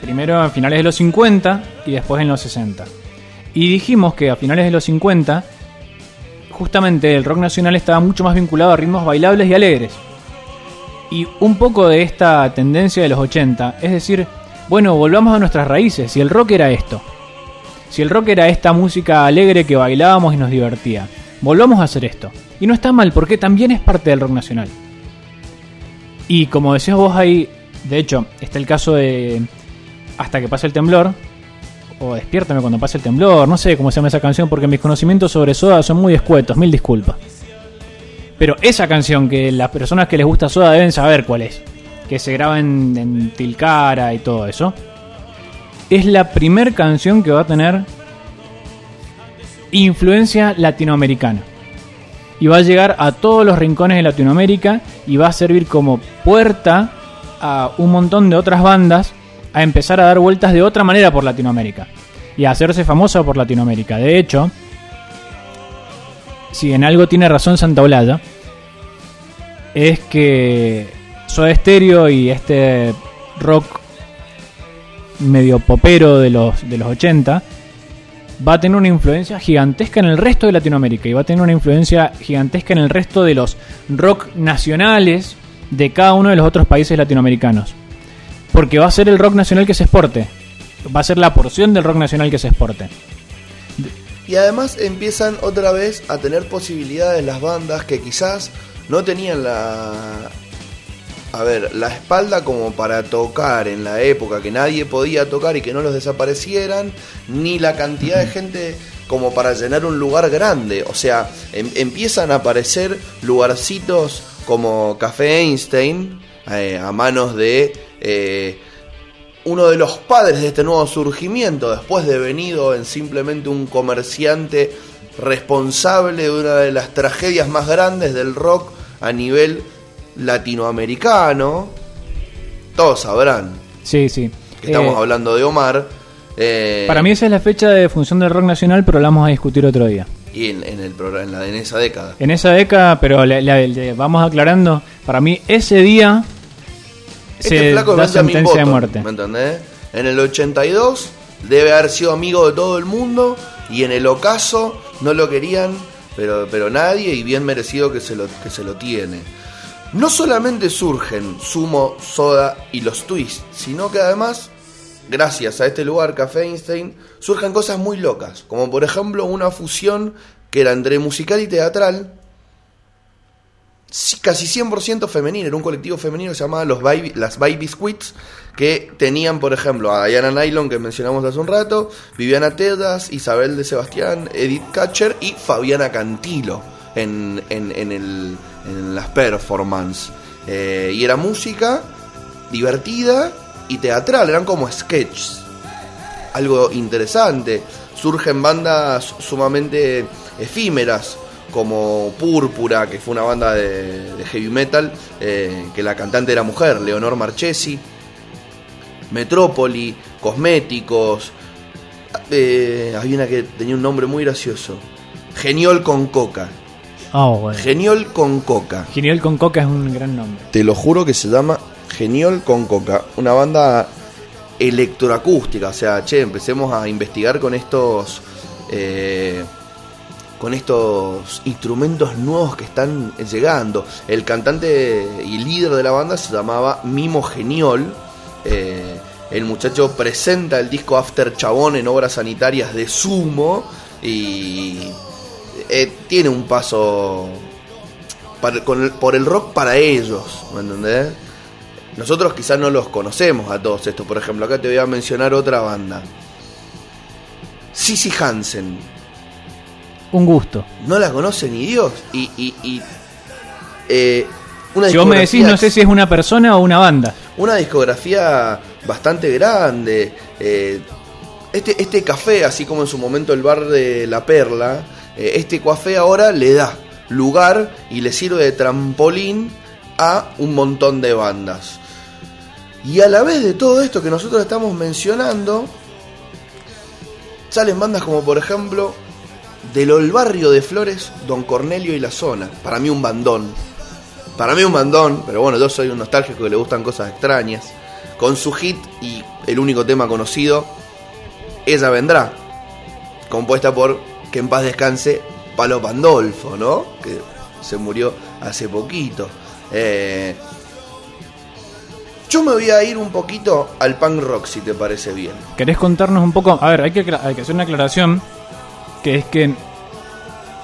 [SPEAKER 2] Primero a finales de los 50 y después en los 60. Y dijimos que a finales de los 50, justamente el rock nacional estaba mucho más vinculado a ritmos bailables y alegres. Y un poco de esta tendencia de los 80, es decir, bueno, volvamos a nuestras raíces, si el rock era esto, si el rock era esta música alegre que bailábamos y nos divertía, volvamos a hacer esto. Y no está mal porque también es parte del rock nacional. Y como decías vos ahí, de hecho, está el caso de Hasta que pase el temblor, o Despiértame cuando pase el temblor, no sé cómo se llama esa canción porque mis conocimientos sobre Soda son muy escuetos, mil disculpas. Pero esa canción que las personas que les gusta Soda deben saber cuál es, que se graba en, en Tilcara y todo eso, es la primer canción que va a tener influencia latinoamericana y va a llegar a todos los rincones de Latinoamérica y va a servir como puerta a un montón de otras bandas a empezar a dar vueltas de otra manera por Latinoamérica y a hacerse famosa por Latinoamérica. De hecho, si en algo tiene razón Santa Olalla, es que Soda Stereo y este rock medio popero de los, de los 80 va a tener una influencia gigantesca en el resto de Latinoamérica y va a tener una influencia gigantesca en el resto de los rock nacionales de cada uno de los otros países latinoamericanos. Porque va a ser el rock nacional que se exporte. Va a ser la porción del rock nacional que se exporte.
[SPEAKER 1] Y además empiezan otra vez a tener posibilidades las bandas que quizás no tenían la, a ver, la espalda como para tocar en la época que nadie podía tocar y que no los desaparecieran, ni la cantidad de gente como para llenar un lugar grande. O sea, em- empiezan a aparecer lugarcitos como Café Einstein eh, a manos de eh, uno de los padres de este nuevo surgimiento, después de venido en simplemente un comerciante responsable de una de las tragedias más grandes del rock a nivel latinoamericano, todos sabrán
[SPEAKER 2] Sí, sí.
[SPEAKER 1] que estamos
[SPEAKER 2] Eh,
[SPEAKER 1] hablando de Omar. eh,
[SPEAKER 2] Para mí esa es la fecha de función del rock nacional, pero la vamos a discutir otro día.
[SPEAKER 1] Y en, en el en, la, en esa década.
[SPEAKER 2] En esa década, pero le- le- le vamos aclarando, para mí ese día se
[SPEAKER 1] Este flaco es
[SPEAKER 2] da sentencia de muerte.
[SPEAKER 1] ¿Me entendés? En el 82 debe haber sido amigo de todo el mundo y en el ocaso no lo querían, pero, pero nadie y bien merecido que se, lo, que se lo tiene. No solamente surgen Sumo, Soda y los Twists, sino que además, gracias a este lugar, Café Einstein, surgen cosas muy locas, como por ejemplo una fusión que era entre musical y teatral, casi 100% femenino, era un colectivo femenino que se llamaba los Baby- las Baby Squids, que tenían, por ejemplo, a Diana Nylon, que mencionamos hace un rato, Viviana Tedas, Isabel de Sebastián, Edith Catcher y Fabiana Cantilo en, en, en las performances. Eh, y era música divertida y teatral, eran como sketches algo interesante. Surgen bandas sumamente efímeras, como Púrpura, que fue una banda de, de heavy metal, eh, que la cantante era mujer, Leonor Marchesi. Metrópoli, Cosméticos. eh, había una que tenía un nombre muy gracioso. Geniol con coca.
[SPEAKER 2] Bueno.
[SPEAKER 1] Geniol con coca.
[SPEAKER 2] Genial con Coca es un gran nombre.
[SPEAKER 1] Te lo juro que se llama Geniol con Coca. Una banda electroacústica. O sea, che, empecemos a investigar con estos. eh, con estos instrumentos nuevos que están llegando. El cantante y líder de la banda se llamaba Mimo Geniol. Eh, el muchacho presenta el disco After Chabón en obras sanitarias de Sumo. Y eh, tiene un paso para- con el- por el rock para ellos, ¿me entendés? Nosotros quizás no los conocemos a todos estos. Por ejemplo, acá te voy a mencionar otra banda. Sissy Hansen.
[SPEAKER 2] Un gusto.
[SPEAKER 1] No la conoce ni Dios. Y, y, y, eh, una
[SPEAKER 2] Si vos me decís, no sé si es una persona o una banda.
[SPEAKER 1] una discografía bastante grande. eh, este, este café, así como en su momento el bar de La Perla, eh, este café ahora le da lugar y le sirve de trampolín a un montón de bandas. Y a la vez de todo esto que nosotros estamos mencionando, salen bandas como por ejemplo del barrio de Flores, Don Cornelio y la zona. Para mí un bandón. Para mí un bandón, pero bueno, yo soy un nostálgico que le gustan cosas extrañas. Con su hit y el único tema conocido, Ella Vendrá. Compuesta por, que en paz descanse, Palo Pandolfo, ¿no? Que se murió hace poquito. Eh, yo me voy a ir un poquito al punk rock, si te parece bien.
[SPEAKER 2] ¿Querés contarnos un poco? A ver, hay que, que hacer una aclaración, que es que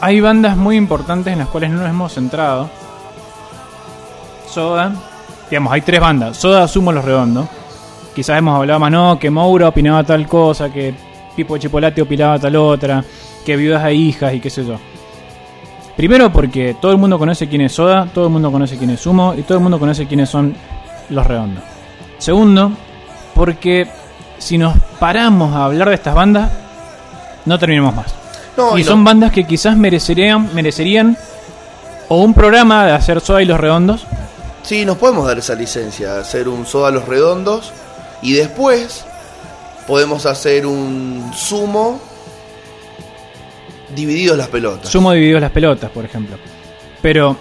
[SPEAKER 2] hay bandas muy importantes en las cuales no nos hemos centrado. Soda, digamos, hay tres bandas. Soda, Sumo, Los Redondos. Quizás hemos hablado más, no, que Moura opinaba tal cosa, que Pipo Chipolate opinaba tal otra, que viudas a hijas y qué sé yo. Primero porque todo el mundo conoce quién es Soda, todo el mundo conoce quién es Sumo y todo el mundo conoce quiénes son los redondos. Segundo, porque si nos paramos a hablar de estas bandas, no terminamos más. y, son bandas que quizás merecerían, merecerían o un programa de hacer Soda y los Redondos.
[SPEAKER 1] Sí, nos podemos dar esa licencia, hacer un Soda los Redondos y después podemos hacer un Sumo divididos las pelotas.
[SPEAKER 2] Sumo divididos las pelotas, por ejemplo. Pero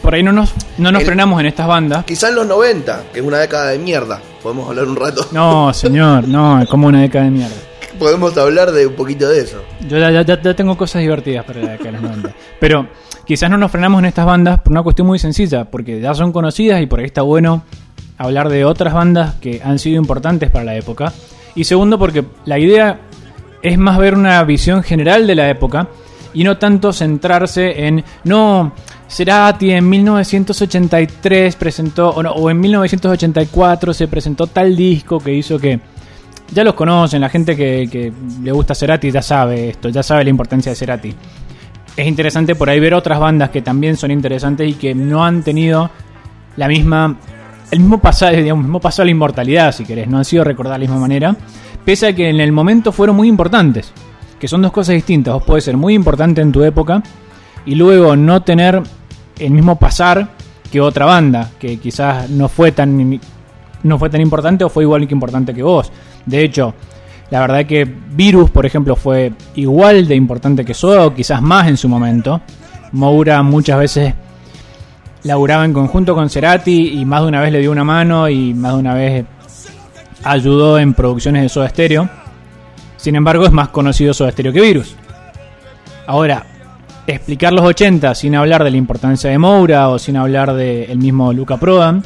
[SPEAKER 2] por ahí no nos, no nos frenamos en estas bandas.
[SPEAKER 1] Quizá en los 90, que es una década de mierda. Podemos hablar un rato.
[SPEAKER 2] No, señor, no, es como una década de mierda.
[SPEAKER 1] Podemos hablar de un poquito de eso.
[SPEAKER 2] Yo ya, ya, tengo cosas divertidas para la década de los 90. Pero quizás no nos frenamos en estas bandas por una cuestión muy sencilla, porque ya son conocidas y por ahí está bueno hablar de otras bandas que han sido importantes para la época. Y segundo, porque la idea es más ver una visión general de la época y no tanto centrarse en, no, Cerati en 1983 presentó, o, no, o en 1984 se presentó tal disco que hizo que... Ya los conocen, la gente que, le gusta Cerati ya sabe esto, ya sabe la importancia de Cerati. Es interesante por ahí ver otras bandas que también son interesantes y que no han tenido la misma el mismo paso, digamos, mismo paso a la inmortalidad, si querés, no han sido recordadas de la misma manera, pese a que en el momento fueron muy importantes, que son dos cosas distintas. Vos podés ser muy importante en tu época y luego no tener el mismo pasar que otra banda, que quizás no fue tan no fue tan importante o fue igual que importante que vos. De hecho, la verdad que Virus, por ejemplo, fue igual de importante que Soda o quizás más en su momento. Moura muchas veces laburaba en conjunto con Cerati y más de una vez le dio una mano y más de una vez ayudó en producciones de Soda Stereo. Sin embargo, es más conocido Soda Stereo que Virus. Ahora, explicar los 80 sin hablar de la importancia de Moura o sin hablar del mismo Luca Prodan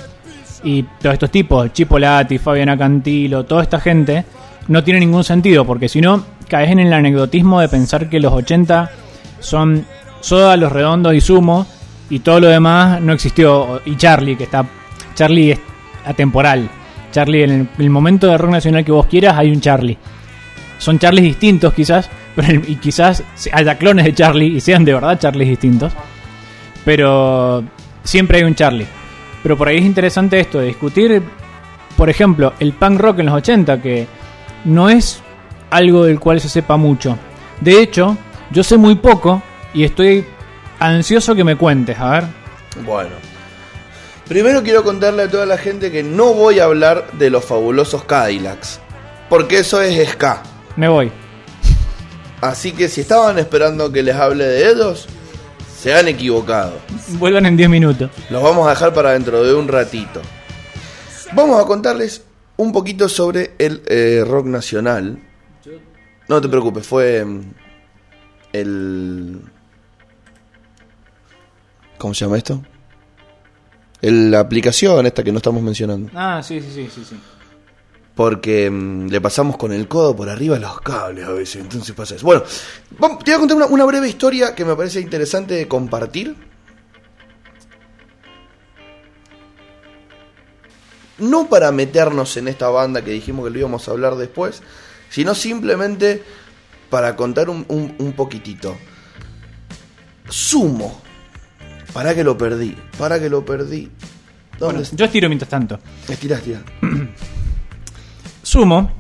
[SPEAKER 2] y todos estos tipos, Chipolati, Fabiana Cantilo, toda esta gente, no tiene ningún sentido porque si no caes en el anecdotismo de pensar que los 80 son Soda, Los Redondos y Sumo y todo lo demás no existió. Y Charlie, que está. Charlie es atemporal. Charlie, en el, momento de rock nacional que vos quieras, hay un Charlie. Son Charlies distintos, quizás, (laughs) y quizás haya clones de Charlie y sean de verdad Charlies distintos. Pero siempre hay un Charlie. Pero por ahí es interesante esto de discutir, por ejemplo, el punk rock en los 80, que no es algo del cual se sepa mucho. De hecho, yo sé muy poco y estoy ansioso que me cuentes, a ver.
[SPEAKER 1] Bueno. Primero quiero contarle a toda la gente que no voy a hablar de los fabulosos Cadillacs. Porque eso es ska.
[SPEAKER 2] Me voy.
[SPEAKER 1] Así que si estaban esperando que les hable de ellos, se han equivocado.
[SPEAKER 2] Vuelvan en 10 minutos.
[SPEAKER 1] Los vamos a dejar para dentro de un ratito. Vamos a contarles un poquito sobre el eh, rock nacional. No te preocupes, fue mm, el... ¿Cómo se llama esto? la aplicación esta que no estamos mencionando.
[SPEAKER 2] Ah, sí, sí, sí, sí. sí
[SPEAKER 1] porque mm, le pasamos con el codo por arriba los cables a veces, entonces pasa eso. Bueno, te voy a contar una, breve historia que me parece interesante de compartir. No para meternos en esta banda que dijimos que lo íbamos a hablar después, sino simplemente para contar un, un, poquitito. Sumo. Para que lo perdí, para que lo perdí.
[SPEAKER 2] yo estiro mientras tanto.
[SPEAKER 1] Estira. (clears throat)
[SPEAKER 2] Sumo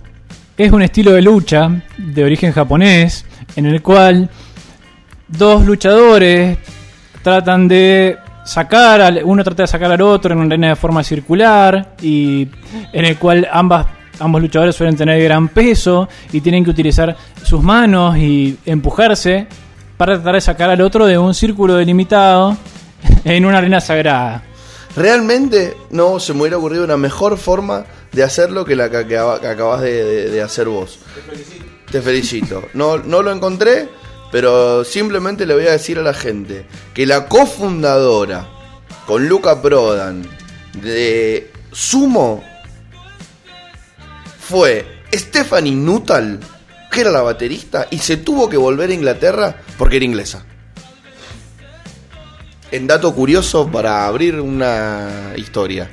[SPEAKER 2] es un estilo de lucha de origen japonés en el cual dos luchadores tratan de sacar, al, uno trata de sacar al otro en una arena de forma circular y en el cual ambas ambos luchadores suelen tener gran peso y tienen que utilizar sus manos y empujarse para tratar de sacar al otro de un círculo delimitado en una arena sagrada.
[SPEAKER 1] Realmente no se me hubiera ocurrido una mejor forma de hacerlo que la que, acaba- que acabas de, de- de hacer vos. Te felicito. No, no lo encontré, pero simplemente le voy a decir a la gente que la cofundadora con Luca Prodan de Sumo fue Stephanie Nuttall, que era la baterista, y se tuvo que volver a Inglaterra porque era inglesa. En dato curioso para abrir una historia.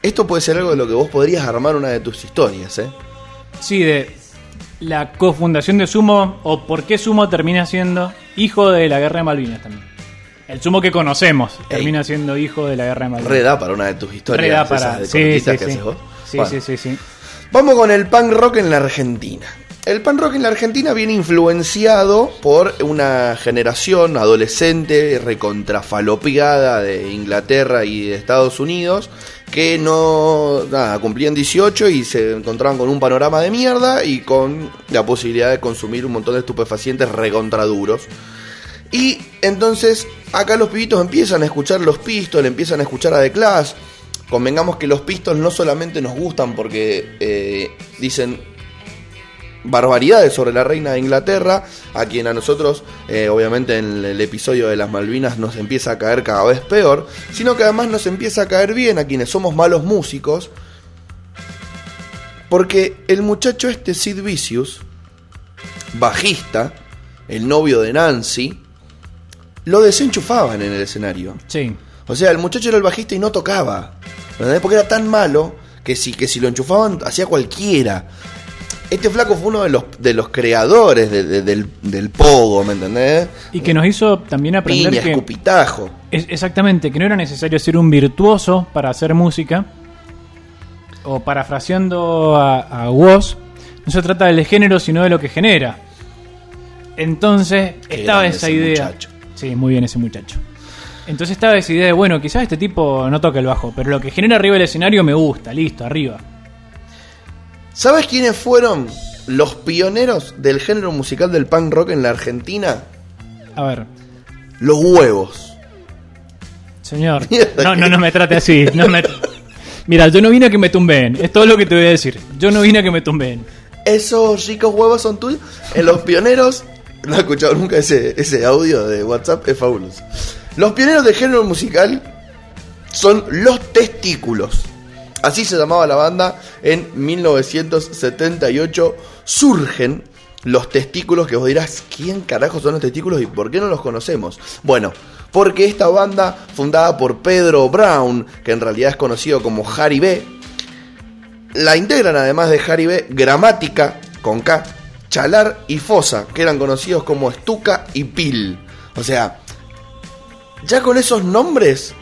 [SPEAKER 1] Esto puede ser algo de lo que vos podrías armar una de tus historias, ¿eh?
[SPEAKER 2] Sí, de la cofundación de Sumo o por qué Sumo termina siendo hijo de la guerra de Malvinas también. El Sumo que conocemos termina siendo hijo de la guerra de Malvinas.
[SPEAKER 1] Reda para una de tus historias.
[SPEAKER 2] Reda
[SPEAKER 1] esas
[SPEAKER 2] para.
[SPEAKER 1] de
[SPEAKER 2] Sí, sí,
[SPEAKER 1] que
[SPEAKER 2] sí.
[SPEAKER 1] haces vos.
[SPEAKER 2] Sí,
[SPEAKER 1] Bueno,
[SPEAKER 2] sí, sí, sí.
[SPEAKER 1] Vamos con el punk rock en la Argentina. El punk rock en la Argentina viene influenciado por una generación adolescente recontrafalopeada de Inglaterra y de Estados Unidos que no nada, cumplían 18 y se encontraban con un panorama de mierda y con la posibilidad de consumir un montón de estupefacientes recontraduros. Y entonces acá los pibitos empiezan a escuchar los Pistols, empiezan a escuchar a The Clash. Convengamos que los Pistols no solamente nos gustan porque eh, dicen barbaridades sobre la reina de Inglaterra, a quien a nosotros, eh, obviamente en el episodio de las Malvinas nos empieza a caer cada vez peor, sino que además nos empieza a caer bien a quienes somos malos músicos, porque el muchacho este Sid Vicious, bajista, el novio de Nancy, lo desenchufaban en el escenario.
[SPEAKER 2] Sí.
[SPEAKER 1] O sea, el muchacho era el bajista y no tocaba. Porque era tan malo que si, que si lo enchufaban hacía cualquiera. Este flaco fue uno de los, de los creadores de- de- del, del pogo, ¿me entendés?
[SPEAKER 2] Y que nos hizo también aprender
[SPEAKER 1] Piña,
[SPEAKER 2] que.
[SPEAKER 1] escupitajo.
[SPEAKER 2] Es- exactamente, que no era necesario ser un virtuoso para hacer música. O parafraseando a, a Woz, no se trata del género, sino de lo que genera. Entonces,
[SPEAKER 1] Qué
[SPEAKER 2] estaba esa idea.
[SPEAKER 1] muchacho.
[SPEAKER 2] Sí, muy bien ese muchacho. Entonces estaba esa idea de, bueno, quizás este tipo no toca el bajo, pero lo que genera arriba del escenario me gusta, listo, arriba.
[SPEAKER 1] ¿Sabes quiénes fueron los pioneros del género musical del punk rock en la Argentina?
[SPEAKER 2] A ver,
[SPEAKER 1] Los huevos.
[SPEAKER 2] señor. (laughs) No, no, no me trate así. No me... Mira, yo no vine a que me tumbeen. Es todo lo que te voy a decir. Yo no vine a que me tumbeen.
[SPEAKER 1] Esos ricos huevos son tuyos. En los pioneros. No he escuchado nunca ese, ese audio de WhatsApp, es fabuloso. Los pioneros del género musical son los testículos. Así se llamaba la banda en 1978. Surgen los testículos que vos dirás, ¿quién carajo son los testículos y por qué no los conocemos? Bueno, porque esta banda, fundada por Pedro Brown, que en realidad es conocido como Harry B., la integran además de Harry B, Gramática, con K, Chalar y Fosa, que eran conocidos como Estuca y Pil. O sea, ya con esos nombres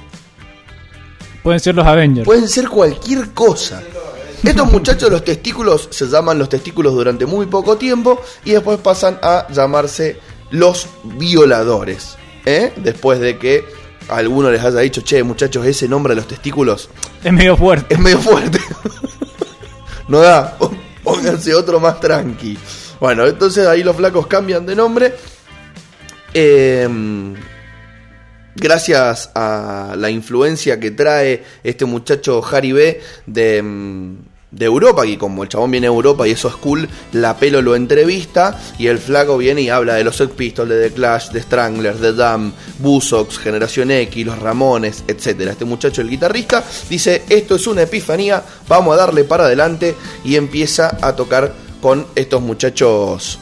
[SPEAKER 2] Pueden ser los Avengers.
[SPEAKER 1] pueden ser cualquier cosa. Estos muchachos, los testículos, se llaman los testículos durante muy poco tiempo y después pasan a llamarse los violadores. ¿eh? Después de que alguno les haya dicho, che, muchachos, ese nombre de los testículos
[SPEAKER 2] Es medio fuerte.
[SPEAKER 1] es medio fuerte. (laughs) no da, pónganse otro más tranqui. Bueno, entonces ahí los flacos cambian de nombre. Eh, gracias a la influencia que trae este muchacho Harry B de, mm, de Europa, y como el chabón viene de Europa y eso es cool, la pelo lo entrevista y el flaco viene y habla de los Sex Pistols, de The Clash, de Stranglers, de Dam, Buzzcocks, Generación X, los Ramones, etcétera. Este muchacho, el guitarrista, dice, esto es una epifanía, vamos a darle para adelante y empieza a tocar con estos muchachos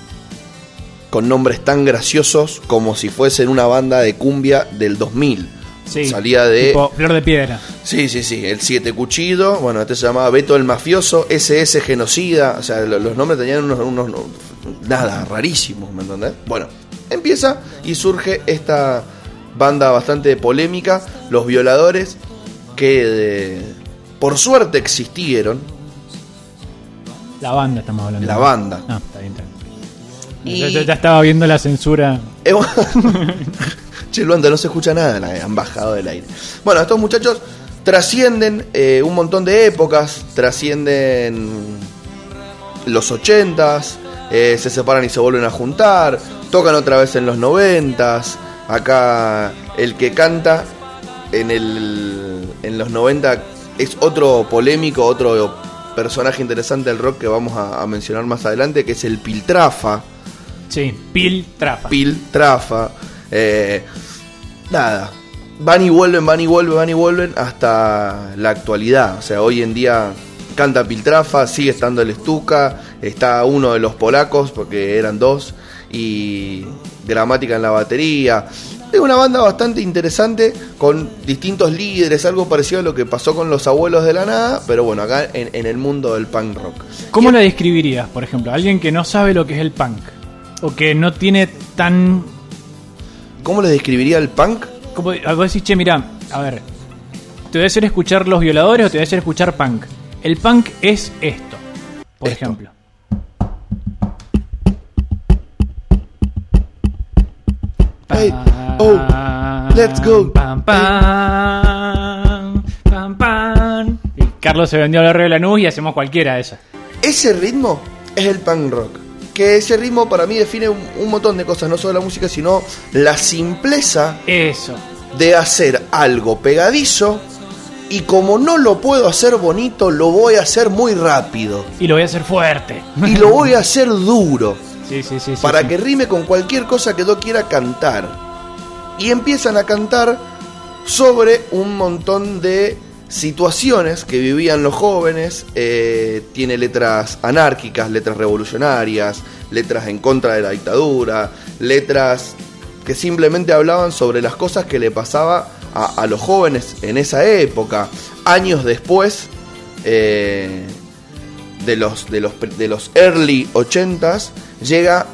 [SPEAKER 1] con nombres tan graciosos como si fuesen una banda de cumbia del 2000.
[SPEAKER 2] Sí.
[SPEAKER 1] Salía de...
[SPEAKER 2] Tipo Flor de Piedra.
[SPEAKER 1] Sí, sí, sí, el Siete Cuchillo, bueno, este se llamaba Beto el Mafioso, SS Genocida, o sea, lo- los nombres tenían unos, unos- unos- nada, rarísimos, ¿me entendés? Bueno, empieza y surge esta banda bastante polémica, Los Violadores, que eh, por suerte existieron,
[SPEAKER 2] La banda estamos hablando.
[SPEAKER 1] la banda.
[SPEAKER 2] Ah, está bien, está bien.
[SPEAKER 1] Y-
[SPEAKER 2] ya estaba viendo la censura. (laughs)
[SPEAKER 1] Che, Luanda, no se escucha nada, la han bajado del aire. Bueno, estos muchachos trascienden eh, un montón de épocas, trascienden los ochentas, eh, se separan y se vuelven a juntar, tocan otra vez en los noventas, acá el que canta en, el, en los 90 es otro polémico, otro personaje interesante del rock que vamos a, a mencionar más adelante, que es el Piltrafa.
[SPEAKER 2] Sí, Piltrafa.
[SPEAKER 1] Piltrafa. Eh, nada, van y vuelven, van y vuelven, van y vuelven hasta la actualidad. O sea, hoy en día canta Piltrafa, sigue estando el Stuka, está uno de los polacos, porque eran dos, y gramática en la batería. Es una banda bastante interesante con distintos líderes, algo parecido a lo que pasó con los abuelos de la nada, pero bueno, acá en, en el mundo del punk rock.
[SPEAKER 2] ¿Cómo la describirías, por ejemplo? Alguien que no sabe lo que es el punk o que no tiene tan.
[SPEAKER 1] ¿Cómo le describiría el punk?
[SPEAKER 2] Como, vos decís, che, mira, a ver, te voy a hacer escuchar Los Violadores o te voy a hacer escuchar punk. El punk es esto, por
[SPEAKER 1] Esto.
[SPEAKER 2] ejemplo.
[SPEAKER 1] Hey, oh, let's go.
[SPEAKER 2] Pam, pam, pam, pam. Y Carlos se vendió a la Lanús y hacemos cualquiera de esas.
[SPEAKER 1] Ese ritmo es el punk rock. Que ese ritmo para mí define un, un montón de cosas, no solo la música, sino la simpleza
[SPEAKER 2] Eso.
[SPEAKER 1] de hacer algo pegadizo y como no lo puedo hacer bonito, lo voy a hacer muy rápido.
[SPEAKER 2] Y lo voy a hacer fuerte.
[SPEAKER 1] Y lo voy a hacer duro.
[SPEAKER 2] Sí, sí, sí.
[SPEAKER 1] para
[SPEAKER 2] sí.
[SPEAKER 1] que rime con cualquier cosa que yo quiera cantar. Y empiezan a cantar sobre un montón de situaciones que vivían los jóvenes. eh, tiene letras anárquicas, letras revolucionarias, letras en contra de la dictadura, letras que simplemente hablaban sobre las cosas que le pasaba a, a los jóvenes en esa época. Años después, eh, de los, de los, de los early 80s, llega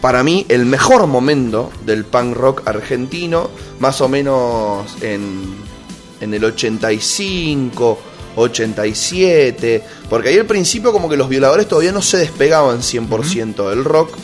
[SPEAKER 1] para mí el mejor momento del punk rock argentino, más o menos en, en el 85, 87, porque ahí al principio como que los violadores todavía no se despegaban 100% del rock.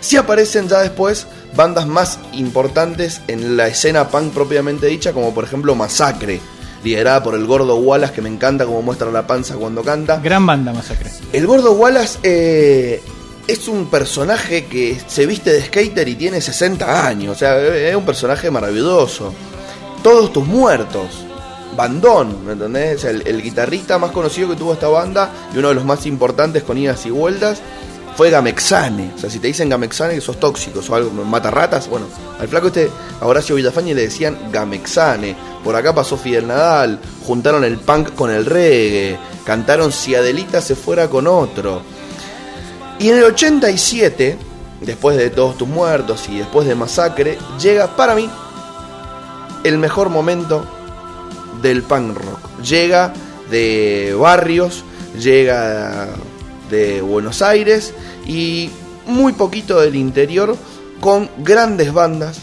[SPEAKER 1] Sí aparecen ya después bandas más importantes en la escena punk propiamente dicha, como por ejemplo Masacre, liderada por el gordo Wallace, que me encanta como muestra la panza cuando canta.
[SPEAKER 2] Gran banda, masacre.
[SPEAKER 1] El gordo Wallace eh, es un personaje que se viste de skater y tiene 60 años. O sea, es un personaje maravilloso. Todos tus muertos. Bandón, ¿me entendés? El guitarrista más conocido que tuvo esta banda y uno de los más importantes con idas y vueltas fue Gamexane. O sea, si te dicen Gamexane que sos tóxico o algo, mata ratas, bueno, al flaco este, a Horacio Villafañe le decían Gamexane. Por acá pasó Fidel Nadal, juntaron el punk con el reggae, cantaron Si Adelita se fuera con otro. Y en el 87, después de Todos tus muertos y después de Masacre, llega para mí el mejor momento del punk rock. Llega de barrios, llega de Buenos Aires y muy poquito del interior con grandes bandas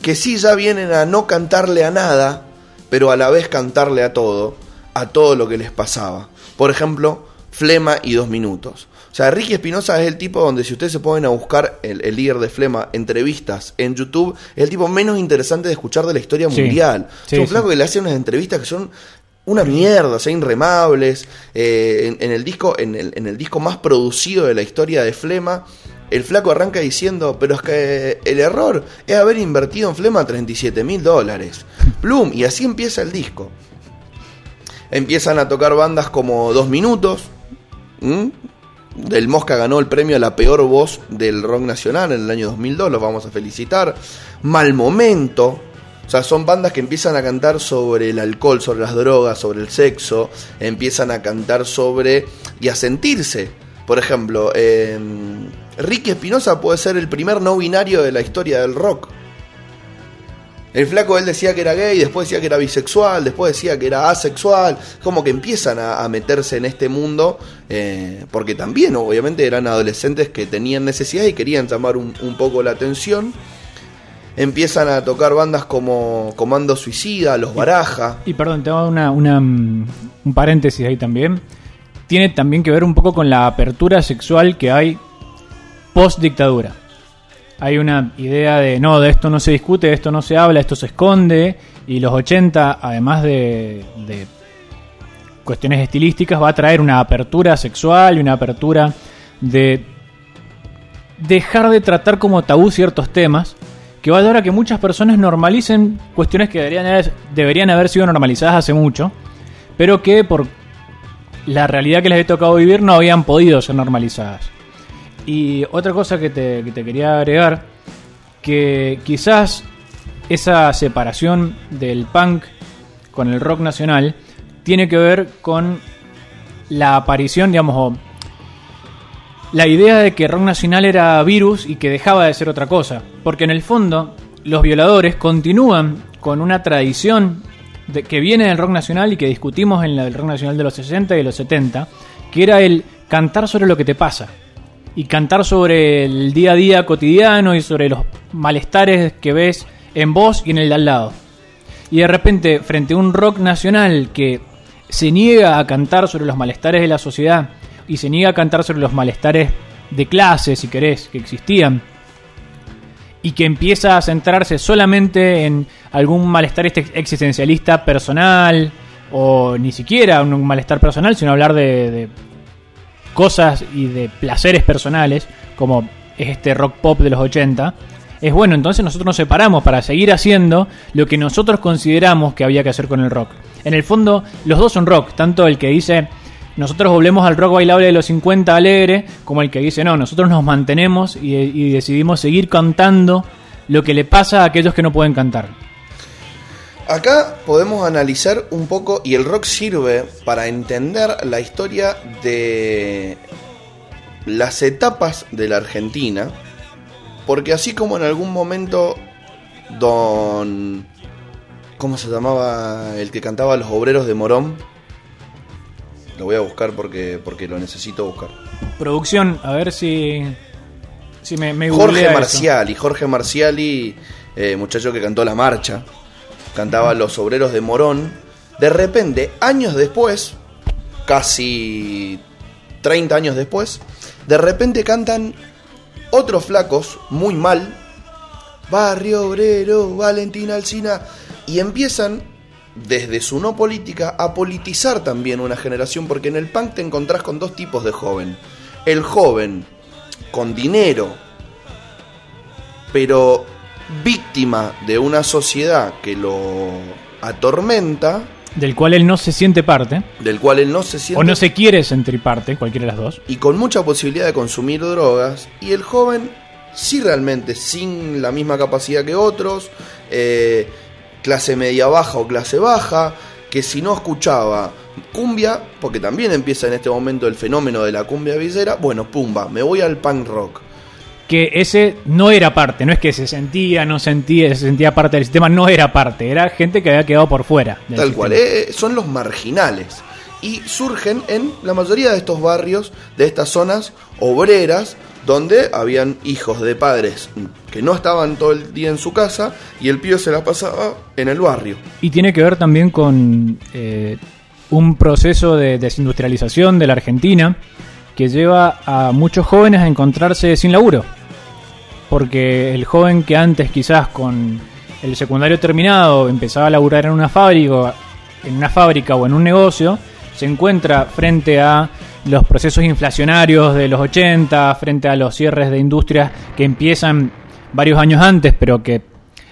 [SPEAKER 1] que sí ya vienen a no cantarle a nada, pero a la vez cantarle a todo, a todo lo que les pasaba. Por ejemplo, Flema y Dos Minutos. O sea, Ricky Espinosa es el tipo donde si ustedes se ponen a buscar el, el líder de Flema, entrevistas en YouTube, es el tipo menos interesante de escuchar de la historia
[SPEAKER 2] Sí.
[SPEAKER 1] mundial.
[SPEAKER 2] Sí,
[SPEAKER 1] es un
[SPEAKER 2] sí.
[SPEAKER 1] flaco que le hace unas entrevistas que son una mierda, o sea, inremables. Eh, en, en el disco, en el, en el disco más producido de la historia de Flema, el flaco arranca diciendo, pero es que el error es haber invertido en Flema 37 mil dólares. (laughs) Plum, y así empieza el disco. Empiezan a tocar bandas como Dos Minutos. ¿m? Del Mosca ganó el premio a la peor voz del rock nacional en el año 2002, los vamos a felicitar. Mal Momento, o sea, son bandas que empiezan a cantar sobre el alcohol, sobre las drogas, sobre el sexo, empiezan a cantar sobre y a sentirse. Por ejemplo, eh, Ricky Espinosa puede ser el primer no binario de la historia del rock. El flaco él decía que era gay, después decía que era bisexual, después decía que era asexual, como que empiezan a, a meterse en este mundo, eh, porque también obviamente eran adolescentes que tenían necesidad y querían llamar un, un poco la atención. Empiezan a tocar bandas como Comando Suicida, Los Baraja.
[SPEAKER 2] Y perdón, te hago una, una, mm, un paréntesis ahí también. Tiene también que ver un poco con la apertura sexual que hay post dictadura. Hay una idea de no, de esto no se discute, de esto no se habla, esto se esconde. Y los 80, además de, de cuestiones estilísticas, va a traer una apertura sexual y una apertura de dejar de tratar como tabú ciertos temas que va a dar a que muchas personas normalicen cuestiones que deberían deberían haber sido normalizadas hace mucho, pero que por la realidad que les he tocado vivir no habían podido ser normalizadas. Y otra cosa que te, que te quería agregar, que quizás esa separación del punk con el rock nacional tiene que ver con la aparición, digamos, la idea de que rock nacional era virus y que dejaba de ser otra cosa. Porque en el fondo, los violadores continúan con una tradición de, que viene del rock nacional y que discutimos en el rock nacional de los 60 y de los 70, que era el cantar sobre lo que te pasa. Y cantar sobre el día a día cotidiano y sobre los malestares que ves en vos y en el de al lado. Y de repente, frente a un rock nacional que se niega a cantar sobre los malestares de la sociedad y se niega a cantar sobre los malestares de clase, si querés, que existían, y que empieza a centrarse solamente en algún malestar existencialista personal, o ni siquiera un malestar personal, sino hablar de, de cosas y de placeres personales, como es este rock pop de los 80, es bueno, entonces nosotros nos separamos para seguir haciendo lo que nosotros consideramos que había que hacer con el rock. En el fondo, los dos son rock, tanto el que dice nosotros volvemos al rock bailable de los 50 alegre, como el que dice no, nosotros nos mantenemos y, y decidimos seguir cantando lo que le pasa a aquellos que no pueden cantar.
[SPEAKER 1] Acá podemos analizar un poco, y el rock sirve para entender la historia de las etapas de la Argentina, porque así como en algún momento don... ¿Cómo se llamaba el que cantaba Los Obreros de Morón? Lo voy a buscar porque, porque lo necesito buscar.
[SPEAKER 2] Producción, a ver si, si me, me
[SPEAKER 1] Jorge. Marciali, Jorge Marciali, eh, muchacho que cantó La Marcha, cantaba Los Obreros de Morón. De repente, años después, casi 30 años después, de repente cantan otros flacos, muy mal, Barrio Obrero, Valentina Alcina, y empiezan desde su no política a politizar también una generación, porque en el punk te encontrás con dos tipos de joven. El joven con dinero, pero víctima de una sociedad que lo atormenta,
[SPEAKER 2] Del cual él no se siente parte,
[SPEAKER 1] del cual él no se siente
[SPEAKER 2] o no se quiere sentir parte, cualquiera de las dos.
[SPEAKER 1] y con mucha posibilidad de consumir drogas, y el joven sí realmente sin la misma capacidad que otros, eh, clase media baja o clase baja, que si no escuchaba cumbia, porque también empieza en este momento el fenómeno de la cumbia visera, bueno, pumba, me voy al punk rock.
[SPEAKER 2] Que ese no era parte, no es que se sentía, no sentía, se sentía parte del sistema, no era parte, era gente que había quedado por fuera. del
[SPEAKER 1] Tal
[SPEAKER 2] sistema.
[SPEAKER 1] cual, eh, son los marginales. Y surgen en la mayoría de estos barrios, de estas zonas obreras, donde habían hijos de padres que no estaban todo el día en su casa y el pío se la pasaba en el barrio.
[SPEAKER 2] Y tiene que ver también con eh, un proceso de desindustrialización de la Argentina que lleva a muchos jóvenes a encontrarse sin laburo. Porque el joven que antes quizás con el secundario terminado empezaba a laburar en una fábrica, en una fábrica o en un negocio, se encuentra frente a los procesos inflacionarios de los 80, frente a los cierres de industrias que empiezan varios años antes, pero que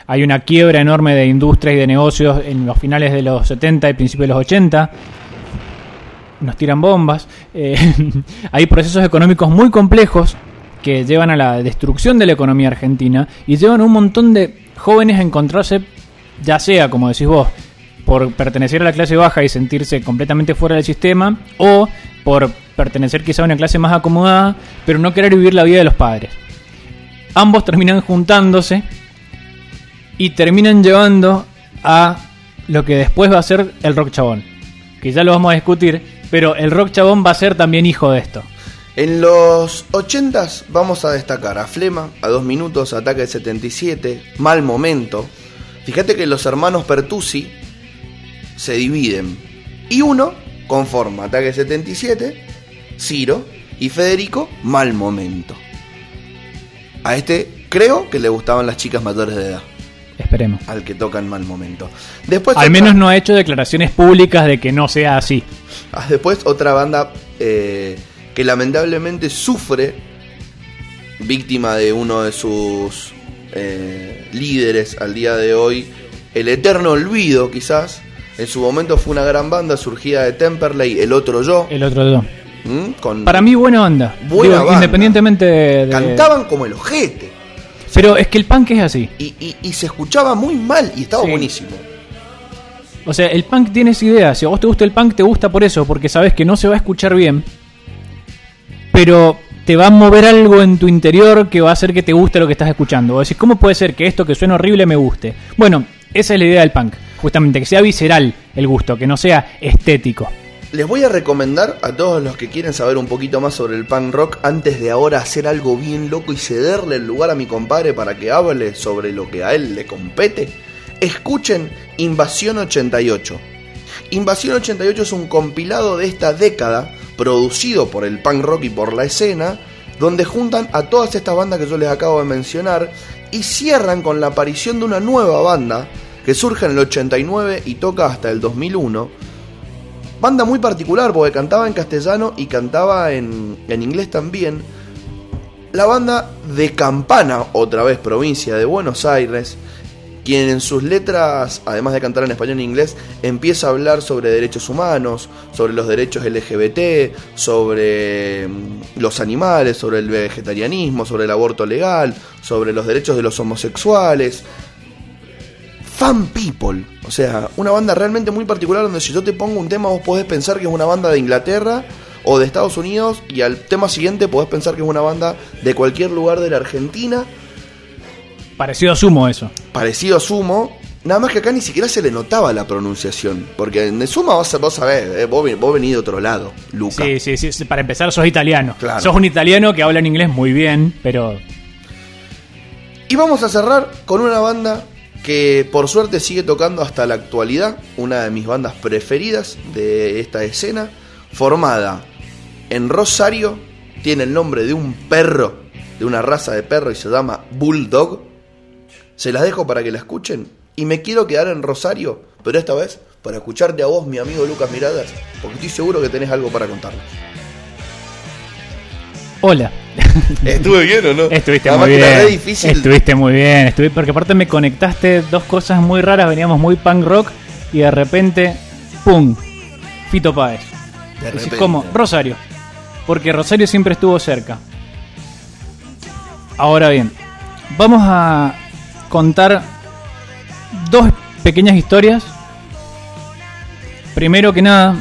[SPEAKER 2] hay una quiebra enorme de industrias y de negocios en los finales de los 70 y principios de los 80. Nos tiran bombas. Eh, (laughs) hay procesos económicos muy complejos que llevan a la destrucción de la economía argentina y llevan a un montón de jóvenes a encontrarse, ya sea, como decís vos, por pertenecer a la clase baja y sentirse completamente fuera del sistema, o por pertenecer quizá a una clase más acomodada, pero no querer vivir la vida de los padres. Ambos terminan juntándose y terminan llevando a lo que después va a ser el rock chabón. Que ya lo vamos a discutir, pero el rock chabón va a ser también hijo de esto.
[SPEAKER 1] En los 80s vamos a destacar a Flema, a dos minutos, Ataque 77, Mal Momento. Fíjate que los hermanos Pertusi se dividen. Y uno conforma Ataque 77, Ciro y Federico, Mal Momento. A este creo que le gustaban las chicas mayores de edad,
[SPEAKER 2] Esperemos.
[SPEAKER 1] al que toca en mal momento. Después
[SPEAKER 2] Al
[SPEAKER 1] otra-
[SPEAKER 2] menos no ha hecho declaraciones públicas de que no sea así.
[SPEAKER 1] Ah, Después otra banda eh, que lamentablemente sufre, víctima de uno de sus eh, líderes al día de hoy, el eterno olvido quizás. En su momento fue una gran banda surgida de Temperley, El Otro Yo.
[SPEAKER 2] El otro dos.
[SPEAKER 1] ¿m? Con,
[SPEAKER 2] Para mí, buena onda.
[SPEAKER 1] Buena banda.
[SPEAKER 2] Independientemente de. de-
[SPEAKER 1] Cantaban como el ojete.
[SPEAKER 2] Pero es que el punk es así.
[SPEAKER 1] Y, y- y se escuchaba muy mal y estaba
[SPEAKER 2] Sí.
[SPEAKER 1] buenísimo.
[SPEAKER 2] O sea, el punk tiene esa idea. Si a vos te gusta el punk, te gusta por eso, porque sabes que no se va a escuchar bien. Pero te va a mover algo en tu interior que va a hacer que te guste lo que estás escuchando. Vos decís, ¿cómo puede ser que esto que suena horrible me guste? Bueno, esa es la idea del punk. Justamente, que sea visceral el gusto, que no sea estético.
[SPEAKER 1] Les voy a recomendar a todos los que quieren saber un poquito más sobre el punk rock antes de ahora hacer algo bien loco y cederle el lugar a mi compadre para que hable sobre lo que a él le compete. Escuchen Invasión 88. Invasión 88 es un compilado de esta década producido por el punk rock y por la escena, donde juntan a todas estas bandas que yo les acabo de mencionar y cierran con la aparición de una nueva banda que surge en el 89 y toca hasta el 2001 Banda muy particular porque cantaba en castellano y cantaba en, en inglés también. La banda de Campana, otra vez provincia de Buenos Aires, quien en sus letras, además de cantar en español e inglés, empieza a hablar sobre derechos humanos, sobre los derechos LGBT, sobre mm, los animales, sobre el vegetarianismo, sobre el aborto legal, sobre los derechos de los homosexuales. Fan People, o sea, una banda realmente muy particular donde si yo te pongo un tema vos podés pensar que es una banda de Inglaterra o de Estados Unidos y al tema siguiente podés pensar que es una banda de cualquier lugar de la Argentina,
[SPEAKER 2] Parecido a Sumo eso.
[SPEAKER 1] parecido a Sumo, nada más que acá ni siquiera se le notaba la pronunciación, porque en Sumo vos, vos sabés, eh, vos, vos venís de otro lado, Luca.
[SPEAKER 2] Sí, sí, sí, sí, Para empezar, sos italiano.
[SPEAKER 1] Claro.
[SPEAKER 2] Sos un italiano que habla en inglés muy bien, pero
[SPEAKER 1] Y vamos a cerrar con una banda que por suerte sigue tocando hasta la actualidad, una de mis bandas preferidas de esta escena, formada en Rosario, tiene el nombre de un perro, de una raza de perro y se llama Bulldog. Se las dejo para que la escuchen y me quiero quedar en Rosario, pero esta vez para escucharte a vos, mi amigo Lucas Miradas, porque estoy seguro que tenés algo para contarnos.
[SPEAKER 2] hola.
[SPEAKER 1] ¿Estuve bien o no?
[SPEAKER 2] Estuviste
[SPEAKER 1] Además
[SPEAKER 2] muy bien.
[SPEAKER 1] difícil.
[SPEAKER 2] Estuviste muy bien. Estuve, porque aparte me conectaste dos cosas muy raras. Veníamos muy punk rock y de repente, ¡pum! Fito Páez.
[SPEAKER 1] De
[SPEAKER 2] Decís,
[SPEAKER 1] repente.
[SPEAKER 2] ¿Cómo? Rosario. Porque Rosario siempre estuvo cerca. Ahora bien, vamos a contar dos pequeñas historias. Primero que nada,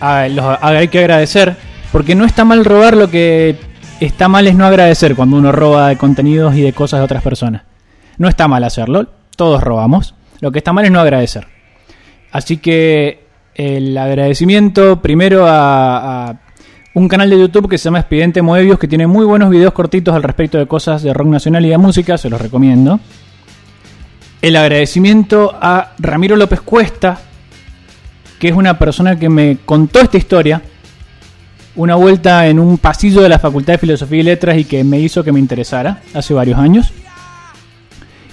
[SPEAKER 2] hay que agradecer, porque no está mal robar, lo que está mal es no agradecer cuando uno roba de contenidos y de cosas de otras personas. No está mal hacerlo, todos robamos. Lo que está mal es no agradecer. Así que el agradecimiento primero a, a un canal de YouTube que se llama Expediente Moebius, que tiene muy buenos videos cortitos al respecto de cosas de rock nacional y de música, se los recomiendo. El agradecimiento a Ramiro López Cuesta, que es una persona que me contó esta historia una vuelta en un pasillo de la Facultad de Filosofía y Letras y que me hizo que me interesara hace varios años.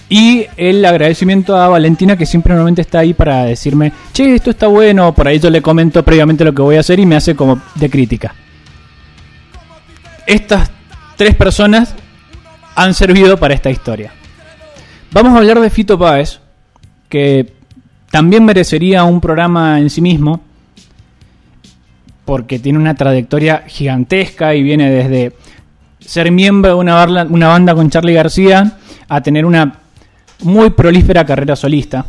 [SPEAKER 2] Y el agradecimiento a Valentina que siempre normalmente está ahí para decirme, che, esto está bueno, por ahí yo le comento previamente lo que voy a hacer y me hace como de crítica. Estas tres personas han servido para esta historia. Vamos a hablar de Fito Páez, que también merecería un programa en sí mismo, porque tiene una trayectoria gigantesca y viene desde ser miembro de una, una banda con Charlie García a tener una muy prolífera carrera solista.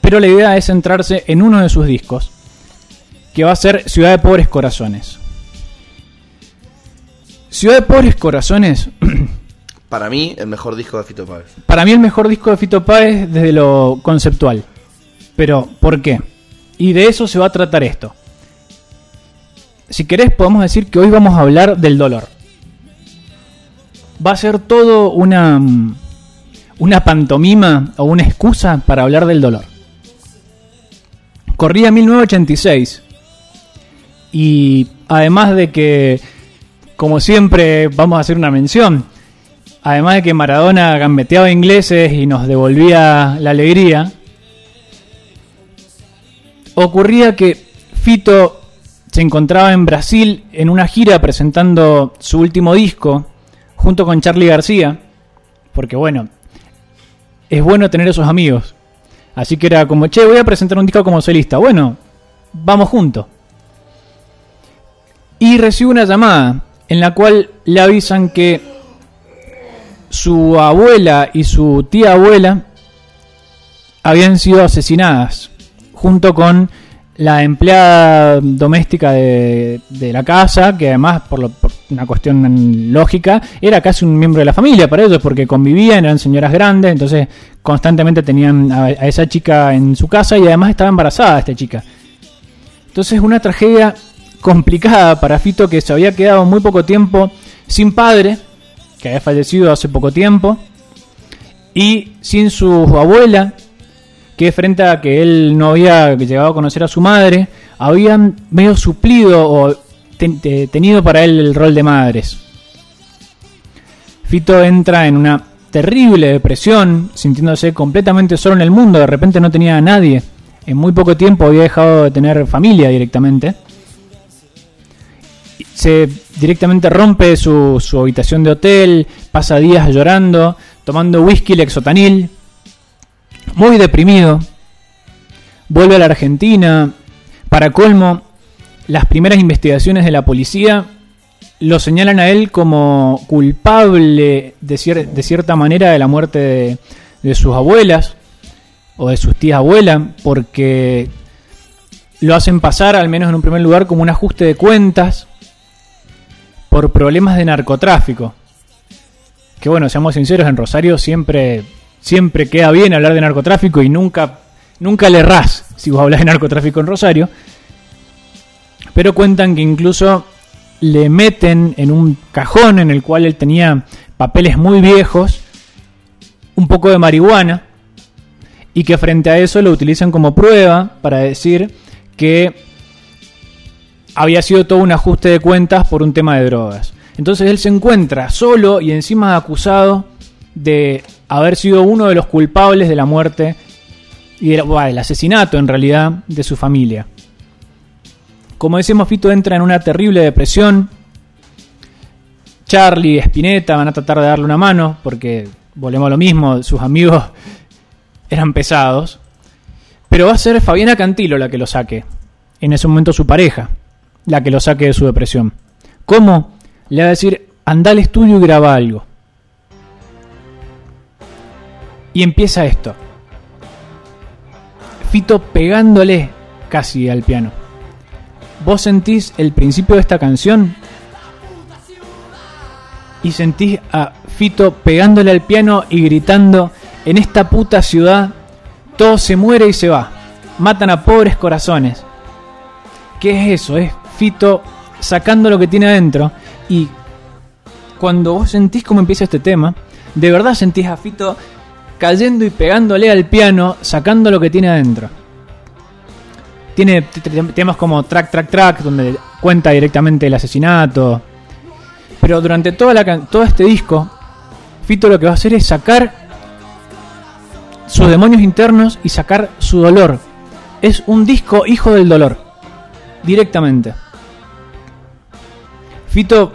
[SPEAKER 2] Pero la idea es centrarse en uno de sus discos, que va a ser Ciudad de Pobres Corazones. Ciudad de Pobres Corazones, (clears throat)
[SPEAKER 1] Para mí, el mejor disco de Fito Páez.
[SPEAKER 2] para mí el mejor disco de Fito Páez desde lo conceptual. Pero, ¿por qué? Y de eso se va a tratar esto. Si querés, podemos decir que hoy vamos a hablar del dolor. Va a ser todo una, una pantomima o una excusa para hablar del dolor. Corría 1986 y además de que, como siempre, vamos a hacer una mención, además de que Maradona gambeteaba ingleses y nos devolvía la alegría, ocurría que Fito se encontraba en Brasil en una gira presentando su último disco junto con Charlie García, porque bueno, es bueno tener esos amigos. Así que era como, che, voy a presentar un disco como solista. Bueno, vamos juntos. Y recibe una llamada en la cual le avisan que su abuela y su tía abuela habían sido asesinadas junto con la empleada doméstica de, la casa, que además, por, una cuestión lógica, era casi un miembro de la familia para ellos, porque convivían, eran señoras grandes, entonces constantemente tenían a, esa chica en su casa y además estaba embarazada esta chica. Entonces, una tragedia complicada para Fito que se había quedado muy poco tiempo sin padre, que había fallecido hace poco tiempo, y sin su abuela, que frente a que él no había llegado a conocer a su madre, habían medio suplido o tenido para él el rol de madres. Fito entra en una terrible depresión, sintiéndose completamente solo en el mundo, de repente no tenía a nadie. En muy poco tiempo había dejado de tener familia directamente. Se directamente rompe su, habitación de hotel, pasa días llorando, tomando whisky lexotanil, muy deprimido. Vuelve a la Argentina. Para colmo, las primeras investigaciones de la policía lo señalan a él como culpable de, de cierta manera de la muerte de, de, sus abuelas o de sus tías abuelas, porque lo hacen pasar, al menos en un primer lugar, como un ajuste de cuentas por problemas de narcotráfico. Que bueno, seamos sinceros, en Rosario siempre siempre queda bien hablar de narcotráfico y nunca, nunca le errás si vos hablas de narcotráfico en Rosario. Pero cuentan que incluso le meten en un cajón en el cual él tenía papeles muy viejos, un poco de marihuana, y que frente a eso lo utilizan como prueba para decir que había sido todo un ajuste de cuentas por un tema de drogas. Entonces él se encuentra solo y encima acusado de haber sido uno de los culpables de la muerte y del asesinato en realidad de su familia. Como decimos, Fito entra en una terrible depresión. Charlie y Spinetta van a tratar de darle una mano porque, volvemos a lo mismo, sus amigos (laughs) eran pesados. Pero va a ser Fabiana Cantilo la que lo saque. En ese momento su pareja, la que lo saque de su depresión. ¿Cómo? Le va a decir, anda al estudio y graba algo. Y empieza esto. Fito pegándole casi al piano. Vos sentís el principio de esta canción y sentís a Fito pegándole al piano y gritando, en esta puta ciudad todo se muere y se va. Matan a pobres corazones. ¿Qué es eso? Es Fito sacando lo que tiene adentro. Y cuando vos sentís cómo empieza este tema, de verdad sentís a Fito cayendo y pegándole al piano, sacando lo que tiene adentro. Tiene temas como Track, Track, Track, donde cuenta directamente el asesinato. Pero durante todo este disco, Fito lo que va a hacer es sacar sus demonios internos y sacar su dolor. Es un disco hijo del dolor. Directamente. Fito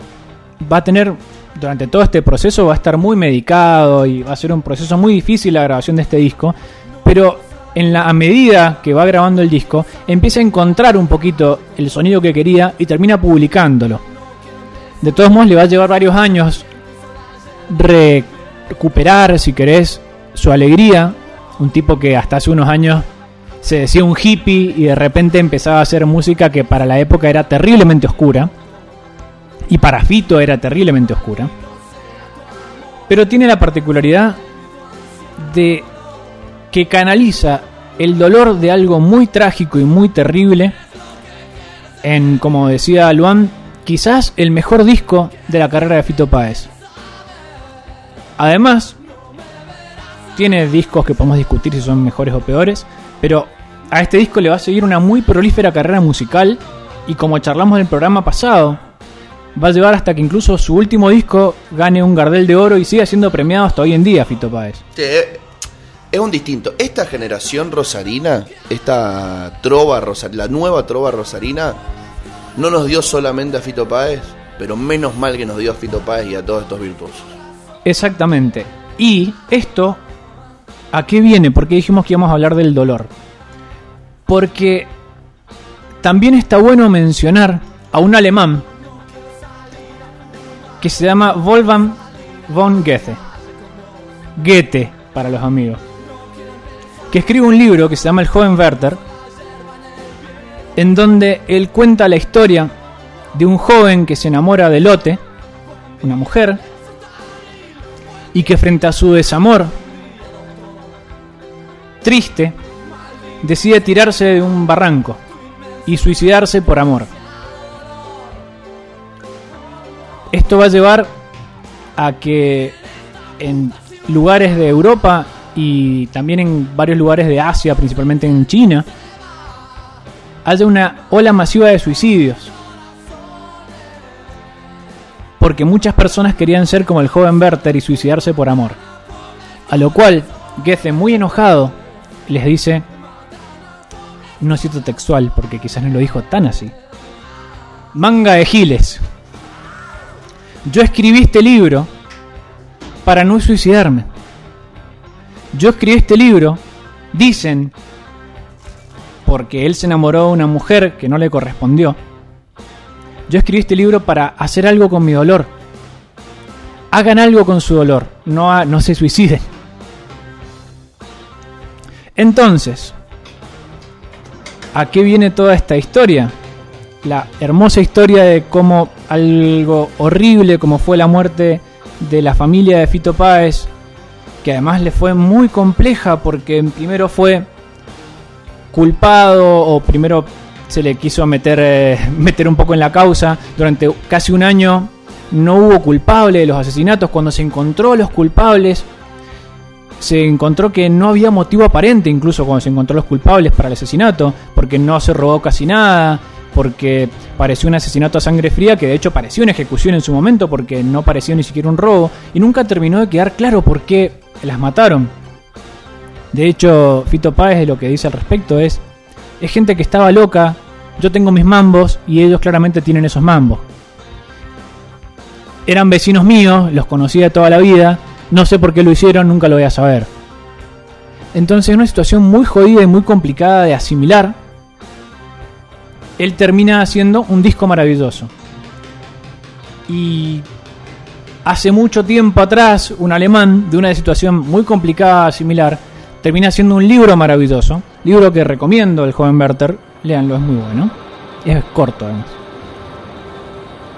[SPEAKER 2] va a tener durante todo este proceso va a estar muy medicado y va a ser un proceso muy difícil la grabación de este disco, pero en la, medida que va grabando el disco, empieza a encontrar un poquito el sonido que quería y termina publicándolo. De todos modos, le va a llevar varios años recuperar, si querés, su alegría. Un tipo que hasta hace unos años se decía un hippie y de repente empezaba a hacer música que para la época era terriblemente oscura y para Fito era terriblemente oscura. Pero tiene la particularidad de que canaliza el dolor de algo muy trágico y muy terrible en, como decía Luan, quizás el mejor disco de la carrera de Fito Páez. Además, tiene discos que podemos discutir si son mejores o peores, pero a este disco le va a seguir una muy prolífera carrera musical y como charlamos en el programa pasado, va a llevar hasta que incluso su último disco gane un Gardel de Oro y siga siendo premiado hasta hoy en día, Fito Páez.
[SPEAKER 1] Sí, eh, es un distinto. Esta generación rosarina, esta trova rosarina, la nueva trova rosarina, no nos dio solamente a Fito Páez, pero menos mal que nos dio a Fito Páez y a todos estos virtuosos.
[SPEAKER 2] Exactamente. Y esto, ¿a qué viene? Porque dijimos que íbamos a hablar del dolor. Porque también está bueno mencionar a un alemán que se llama Wolfgang von Goethe. Goethe, para los amigos. Que escribe un libro que se llama El joven Werther, en donde él cuenta la historia de un joven que se enamora de Lotte, una mujer, y que frente a su desamor, triste, decide tirarse de un barranco y suicidarse por amor. Esto va a llevar a que en lugares de Europa y también en varios lugares de Asia, principalmente en China, haya una ola masiva de suicidios. Porque muchas personas querían ser como el joven Werther y suicidarse por amor. A lo cual Goethe, muy enojado, les dice, no cito textual porque quizás no lo dijo tan así, manga de giles. Yo escribí este libro para no suicidarme. Yo escribí este libro, dicen, porque él se enamoró de una mujer que no le correspondió. Yo escribí este libro para hacer algo con mi dolor. Hagan algo con su dolor, no, no se suiciden. Entonces, ¿a qué viene toda esta historia? La hermosa historia de cómo algo horrible como fue la muerte de la familia de Fito Páez, que además le fue muy compleja porque primero fue culpado o primero se le quiso meter, eh, (laughs) meter un poco en la causa. Durante casi un año no hubo culpable de los asesinatos. Cuando se encontró los culpables, se encontró que no había motivo aparente, incluso cuando se encontró los culpables para el asesinato, porque no se robó casi nada, porque pareció un asesinato a sangre fría, que de hecho pareció una ejecución en su momento, porque no pareció ni siquiera un robo, y nunca terminó de quedar claro por qué las mataron. De hecho, Fito Páez lo que dice al respecto es, es gente que estaba loca, yo tengo mis mambos y ellos claramente tienen esos mambos. Eran vecinos míos, los conocía toda la vida, no sé por qué lo hicieron, nunca lo voy a saber. Entonces, en una situación muy jodida y muy complicada de asimilar, él termina haciendo un disco maravilloso. Y hace mucho tiempo atrás, un alemán de una situación muy complicada, similar, termina haciendo un libro maravilloso. Libro que recomiendo, el joven Werther. Leanlo, es muy bueno. Es corto, además.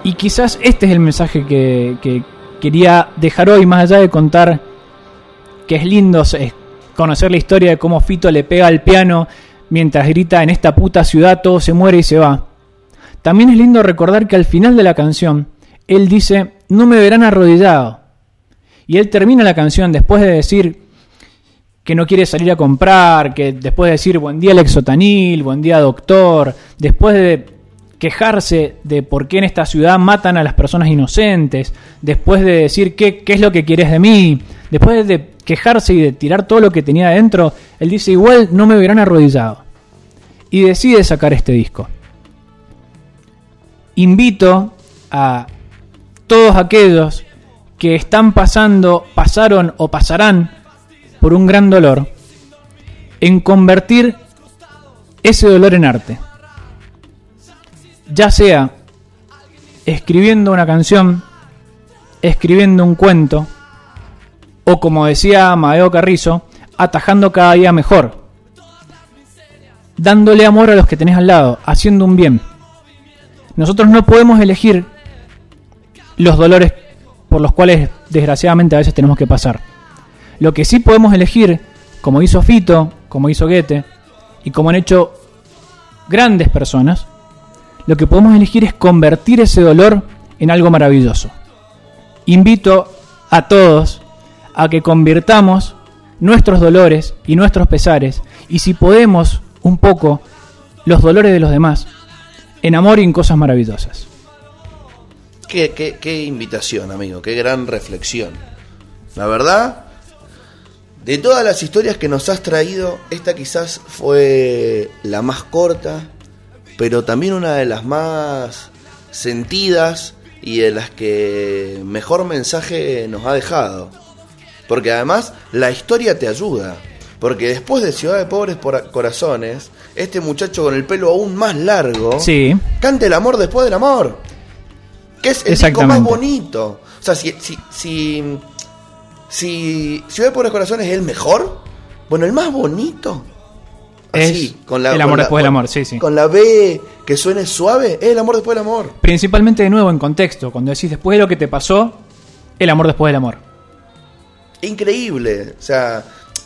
[SPEAKER 2] Y quizás este es el mensaje que, que quería dejar hoy, más allá de contar que es lindo conocer la historia de cómo Fito le pega al piano mientras grita en esta puta ciudad todo se muere y se va. También es lindo recordar que al final de la canción, él dice, no me verán arrodillado. Y él termina la canción después de decir que no quiere salir a comprar, que después de decir buen día Lexotanil, buen día doctor, después de quejarse de por qué en esta ciudad matan a las personas inocentes, después de decir qué, qué es lo que quieres de mí, después de quejarse y de tirar todo lo que tenía adentro, él dice igual no me verán arrodillado. Y decide sacar este disco. Invito a todos aquellos que están pasando, pasaron o pasarán por un gran dolor, en convertir ese dolor en arte. Ya sea escribiendo una canción, escribiendo un cuento, o como decía Amadeo Carrizo, atajando cada día mejor, dándole amor a los que tenés al lado, haciendo un bien. Nosotros no podemos elegir los dolores por los cuales desgraciadamente a veces tenemos que pasar. Lo que sí podemos elegir, como hizo Fito, como hizo Goethe, y como han hecho grandes personas, lo que podemos elegir es convertir ese dolor en algo maravilloso. Invito a todos a que convirtamos nuestros dolores y nuestros pesares, y si podemos un poco los dolores de los demás, en amor y en cosas maravillosas.
[SPEAKER 1] Qué, qué, qué invitación, amigo, qué gran reflexión. La verdad, de todas las historias que nos has traído, esta quizás fue la más corta, pero también una de las más sentidas y de las que mejor mensaje nos ha dejado. Porque además la historia te ayuda. Porque después de Ciudad de Pobres por Corazones, este muchacho con el pelo aún más largo
[SPEAKER 2] Sí.
[SPEAKER 1] canta el amor después del amor. Que es el disco más bonito. O sea, si, si, si, si Ciudad de Pobres Corazones es el mejor, bueno, el más bonito.
[SPEAKER 2] Es el amor
[SPEAKER 1] con la-
[SPEAKER 2] después del amor, sí, sí.
[SPEAKER 1] Con la B que suene suave, es el amor después del amor.
[SPEAKER 2] Principalmente de nuevo en contexto, cuando decís después de lo que te pasó, el amor después del amor.
[SPEAKER 1] Increíble. O sea,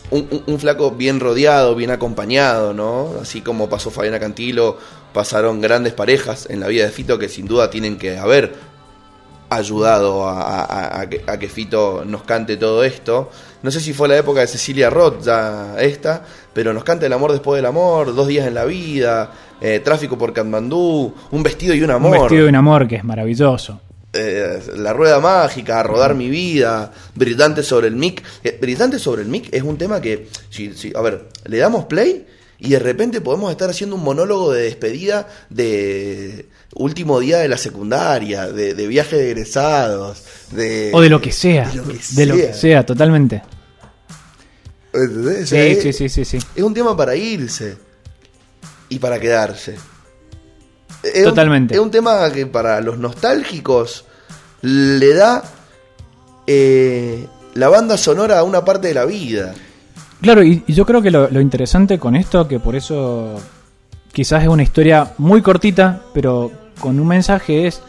[SPEAKER 1] un, flaco bien rodeado, bien acompañado, ¿no? Así como pasó Fabiana Cantilo, pasaron grandes parejas en la vida de Fito que sin duda tienen que haber ayudado a, que, Fito nos cante todo esto. No sé si fue la época de Cecilia Roth, ya esta, pero nos canta El amor después del amor, Dos días en la vida, eh, Tráfico por Katmandú, Un vestido y un amor.
[SPEAKER 2] Un vestido de un amor que es maravilloso.
[SPEAKER 1] Eh, la rueda mágica, rodar mi vida, Brillante sobre el mic. Eh, Brillante sobre el mic es un tema que, si, si- a ver, le damos play y de repente podemos estar haciendo un monólogo de despedida de último día de la secundaria, de, de viaje de egresados, de...
[SPEAKER 2] O de lo que sea.
[SPEAKER 1] de lo que
[SPEAKER 2] De lo que
[SPEAKER 1] sea.
[SPEAKER 2] totalmente.
[SPEAKER 1] ¿Entendés? O
[SPEAKER 2] Sí,
[SPEAKER 1] sea, es,
[SPEAKER 2] sí, sí, sí, sí.
[SPEAKER 1] es un tema para irse y para quedarse. Es un-
[SPEAKER 2] Totalmente.
[SPEAKER 1] es un tema que para los nostálgicos le da eh, la banda sonora a una parte de la vida.
[SPEAKER 2] Claro, y, y yo creo que lo, lo interesante con esto, que por eso quizás es una historia muy cortita, pero con un mensaje es,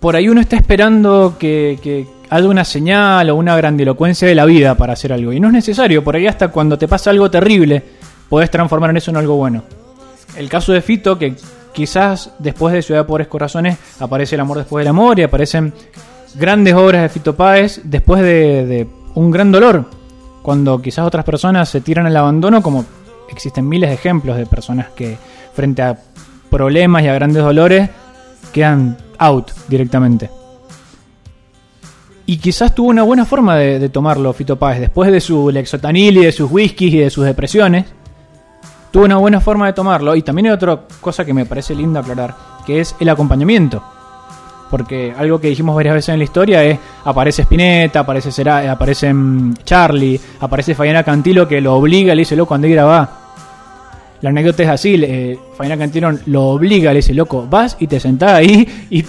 [SPEAKER 2] por ahí uno está esperando que, que haya una señal o una grandilocuencia de la vida para hacer algo, y no es necesario, por ahí hasta cuando te pasa algo terrible, podés transformar en eso en algo bueno. El caso de Fito, que quizás después de Ciudad de Pobres Corazones aparece el amor después del amor y aparecen grandes obras de Fito Páez después de, un gran dolor, cuando quizás otras personas se tiran al abandono, como existen miles de ejemplos de personas que frente a problemas y a grandes dolores quedan out directamente. Y quizás tuvo una buena forma de, de tomarlo Fito Páez, después de su lexotanil y de sus whiskies y de sus depresiones, tuvo una buena forma de tomarlo. Y también hay otra cosa que me parece linda aclarar, que es el acompañamiento. Porque algo que dijimos varias veces en la historia es, aparece Spinetta, aparece, Sera- aparece mm, Charlie, aparece Fabiana Cantilo que lo obliga, le dice, loco, andá y grabá. La anécdota es así, eh, Cantilo lo obliga, le dice, loco, vas y te sentás ahí y,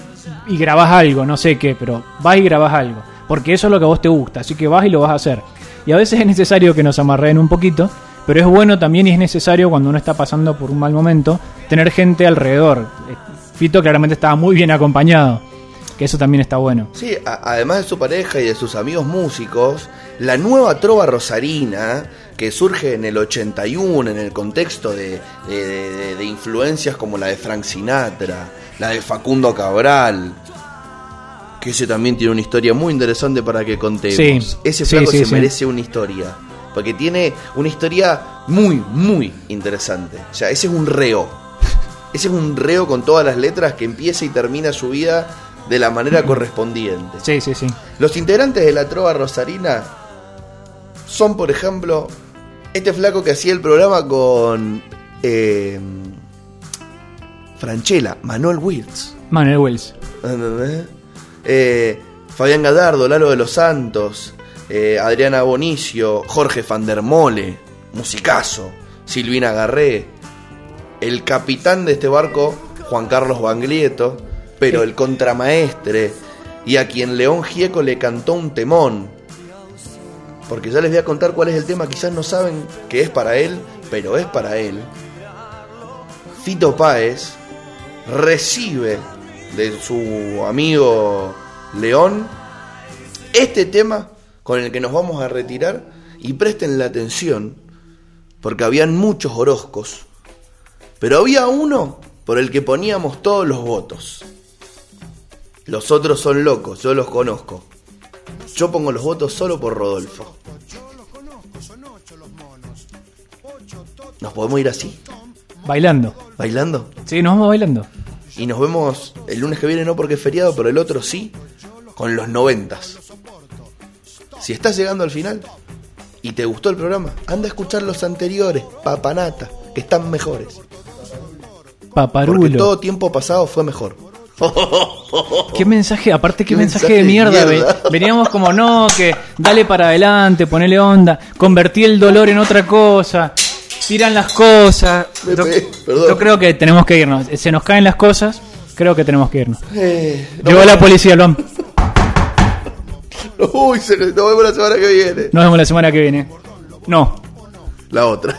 [SPEAKER 2] y grabás algo, no sé qué, pero vas y grabás algo. Porque eso es lo que a vos te gusta, así que vas y lo vas a hacer. Y a veces es necesario que nos amarreen un poquito, pero es bueno también y es necesario cuando uno está pasando por un mal momento, tener gente alrededor. Eh, Fito claramente estaba muy bien acompañado, que eso también está bueno.
[SPEAKER 1] Sí, a- además de su pareja y de sus amigos músicos, la nueva trova rosarina, que surge en el 81 en el contexto de, de- de- de influencias como la de Frank Sinatra, la de Facundo Cabral, que ese también tiene una historia muy interesante para que contemos.
[SPEAKER 2] Sí,
[SPEAKER 1] ese
[SPEAKER 2] sí,
[SPEAKER 1] flaco
[SPEAKER 2] sí,
[SPEAKER 1] se
[SPEAKER 2] sí.
[SPEAKER 1] merece una historia, porque tiene una historia muy, muy interesante. O sea, ese es un reo. Ese es un reo con todas las letras que empieza y termina su vida de la manera correspondiente.
[SPEAKER 2] Sí, sí, sí.
[SPEAKER 1] Los integrantes de la Trova Rosarina son, por ejemplo, este flaco que hacía el programa con eh, Franchella, Manuel Wirtz.
[SPEAKER 2] Manuel.
[SPEAKER 1] ¿entendés? Eh, Fabián Gadardo, Lalo de los Santos, eh, Adriana Bonicio, Jorge Van der Mole, musicazo, Silvina Garré, el capitán de este barco, Juan Carlos Banglieto, pero
[SPEAKER 2] Sí.
[SPEAKER 1] el contramaestre, y a quien León Gieco le cantó un temón. Porque ya les voy a contar cuál es el tema, quizás no saben que es para él, pero es para él. Fito Páez recibe de su amigo León este tema con el que nos vamos a retirar y presten la atención porque habían muchos Orozcos, pero había uno por el que poníamos todos los votos. Los otros son locos, yo los conozco. Yo pongo los votos solo por Rodolfo. ¿Nos podemos ir así?
[SPEAKER 2] Bailando.
[SPEAKER 1] ¿Bailando?
[SPEAKER 2] Sí, nos vamos bailando.
[SPEAKER 1] y nos vemos el lunes que viene, no porque es feriado, pero el otro sí, con los noventas. Si estás llegando al final y te gustó el programa, anda a escuchar los anteriores, papanata, que están mejores. Porque
[SPEAKER 2] Paparulo.
[SPEAKER 1] todo tiempo pasado fue mejor. (laughs)
[SPEAKER 2] Qué mensaje, aparte qué,
[SPEAKER 1] Qué
[SPEAKER 2] mensaje,
[SPEAKER 1] mensaje
[SPEAKER 2] de mierda.
[SPEAKER 1] mierda.
[SPEAKER 2] ve- (laughs) Veníamos como, no, que dale para adelante, ponele onda, convertí el dolor en otra cosa, tiran las cosas. Yo, yo creo que tenemos que irnos. Se nos caen las cosas, creo que tenemos que irnos.
[SPEAKER 1] Eh, nos
[SPEAKER 2] Llegó la policía, Lom. (laughs)
[SPEAKER 1] Uy, se nos nos vemos la semana que viene.
[SPEAKER 2] Nos vemos la semana que viene. No.
[SPEAKER 1] La otra.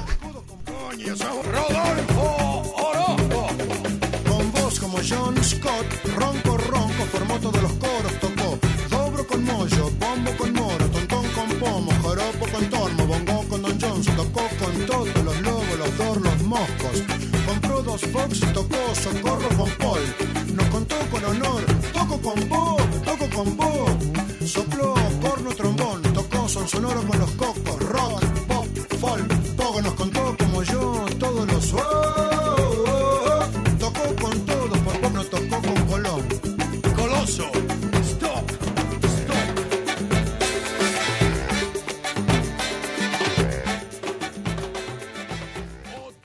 [SPEAKER 3] Con voz como John Scott, ronco, ronco, formó todos los coros, tocó. Dobro con mollo, bombo con moro, tontón con pomo, joropo con tormo, bongo con Don Jones, tocó con todos los lobos, los dor, los moscos. Compró dos Fox, tocó socorro con Paul. Nos contó con honor, toco con Bob, toco con Bob sopló corno trombón, tocó son sonoro con los cocos, rock,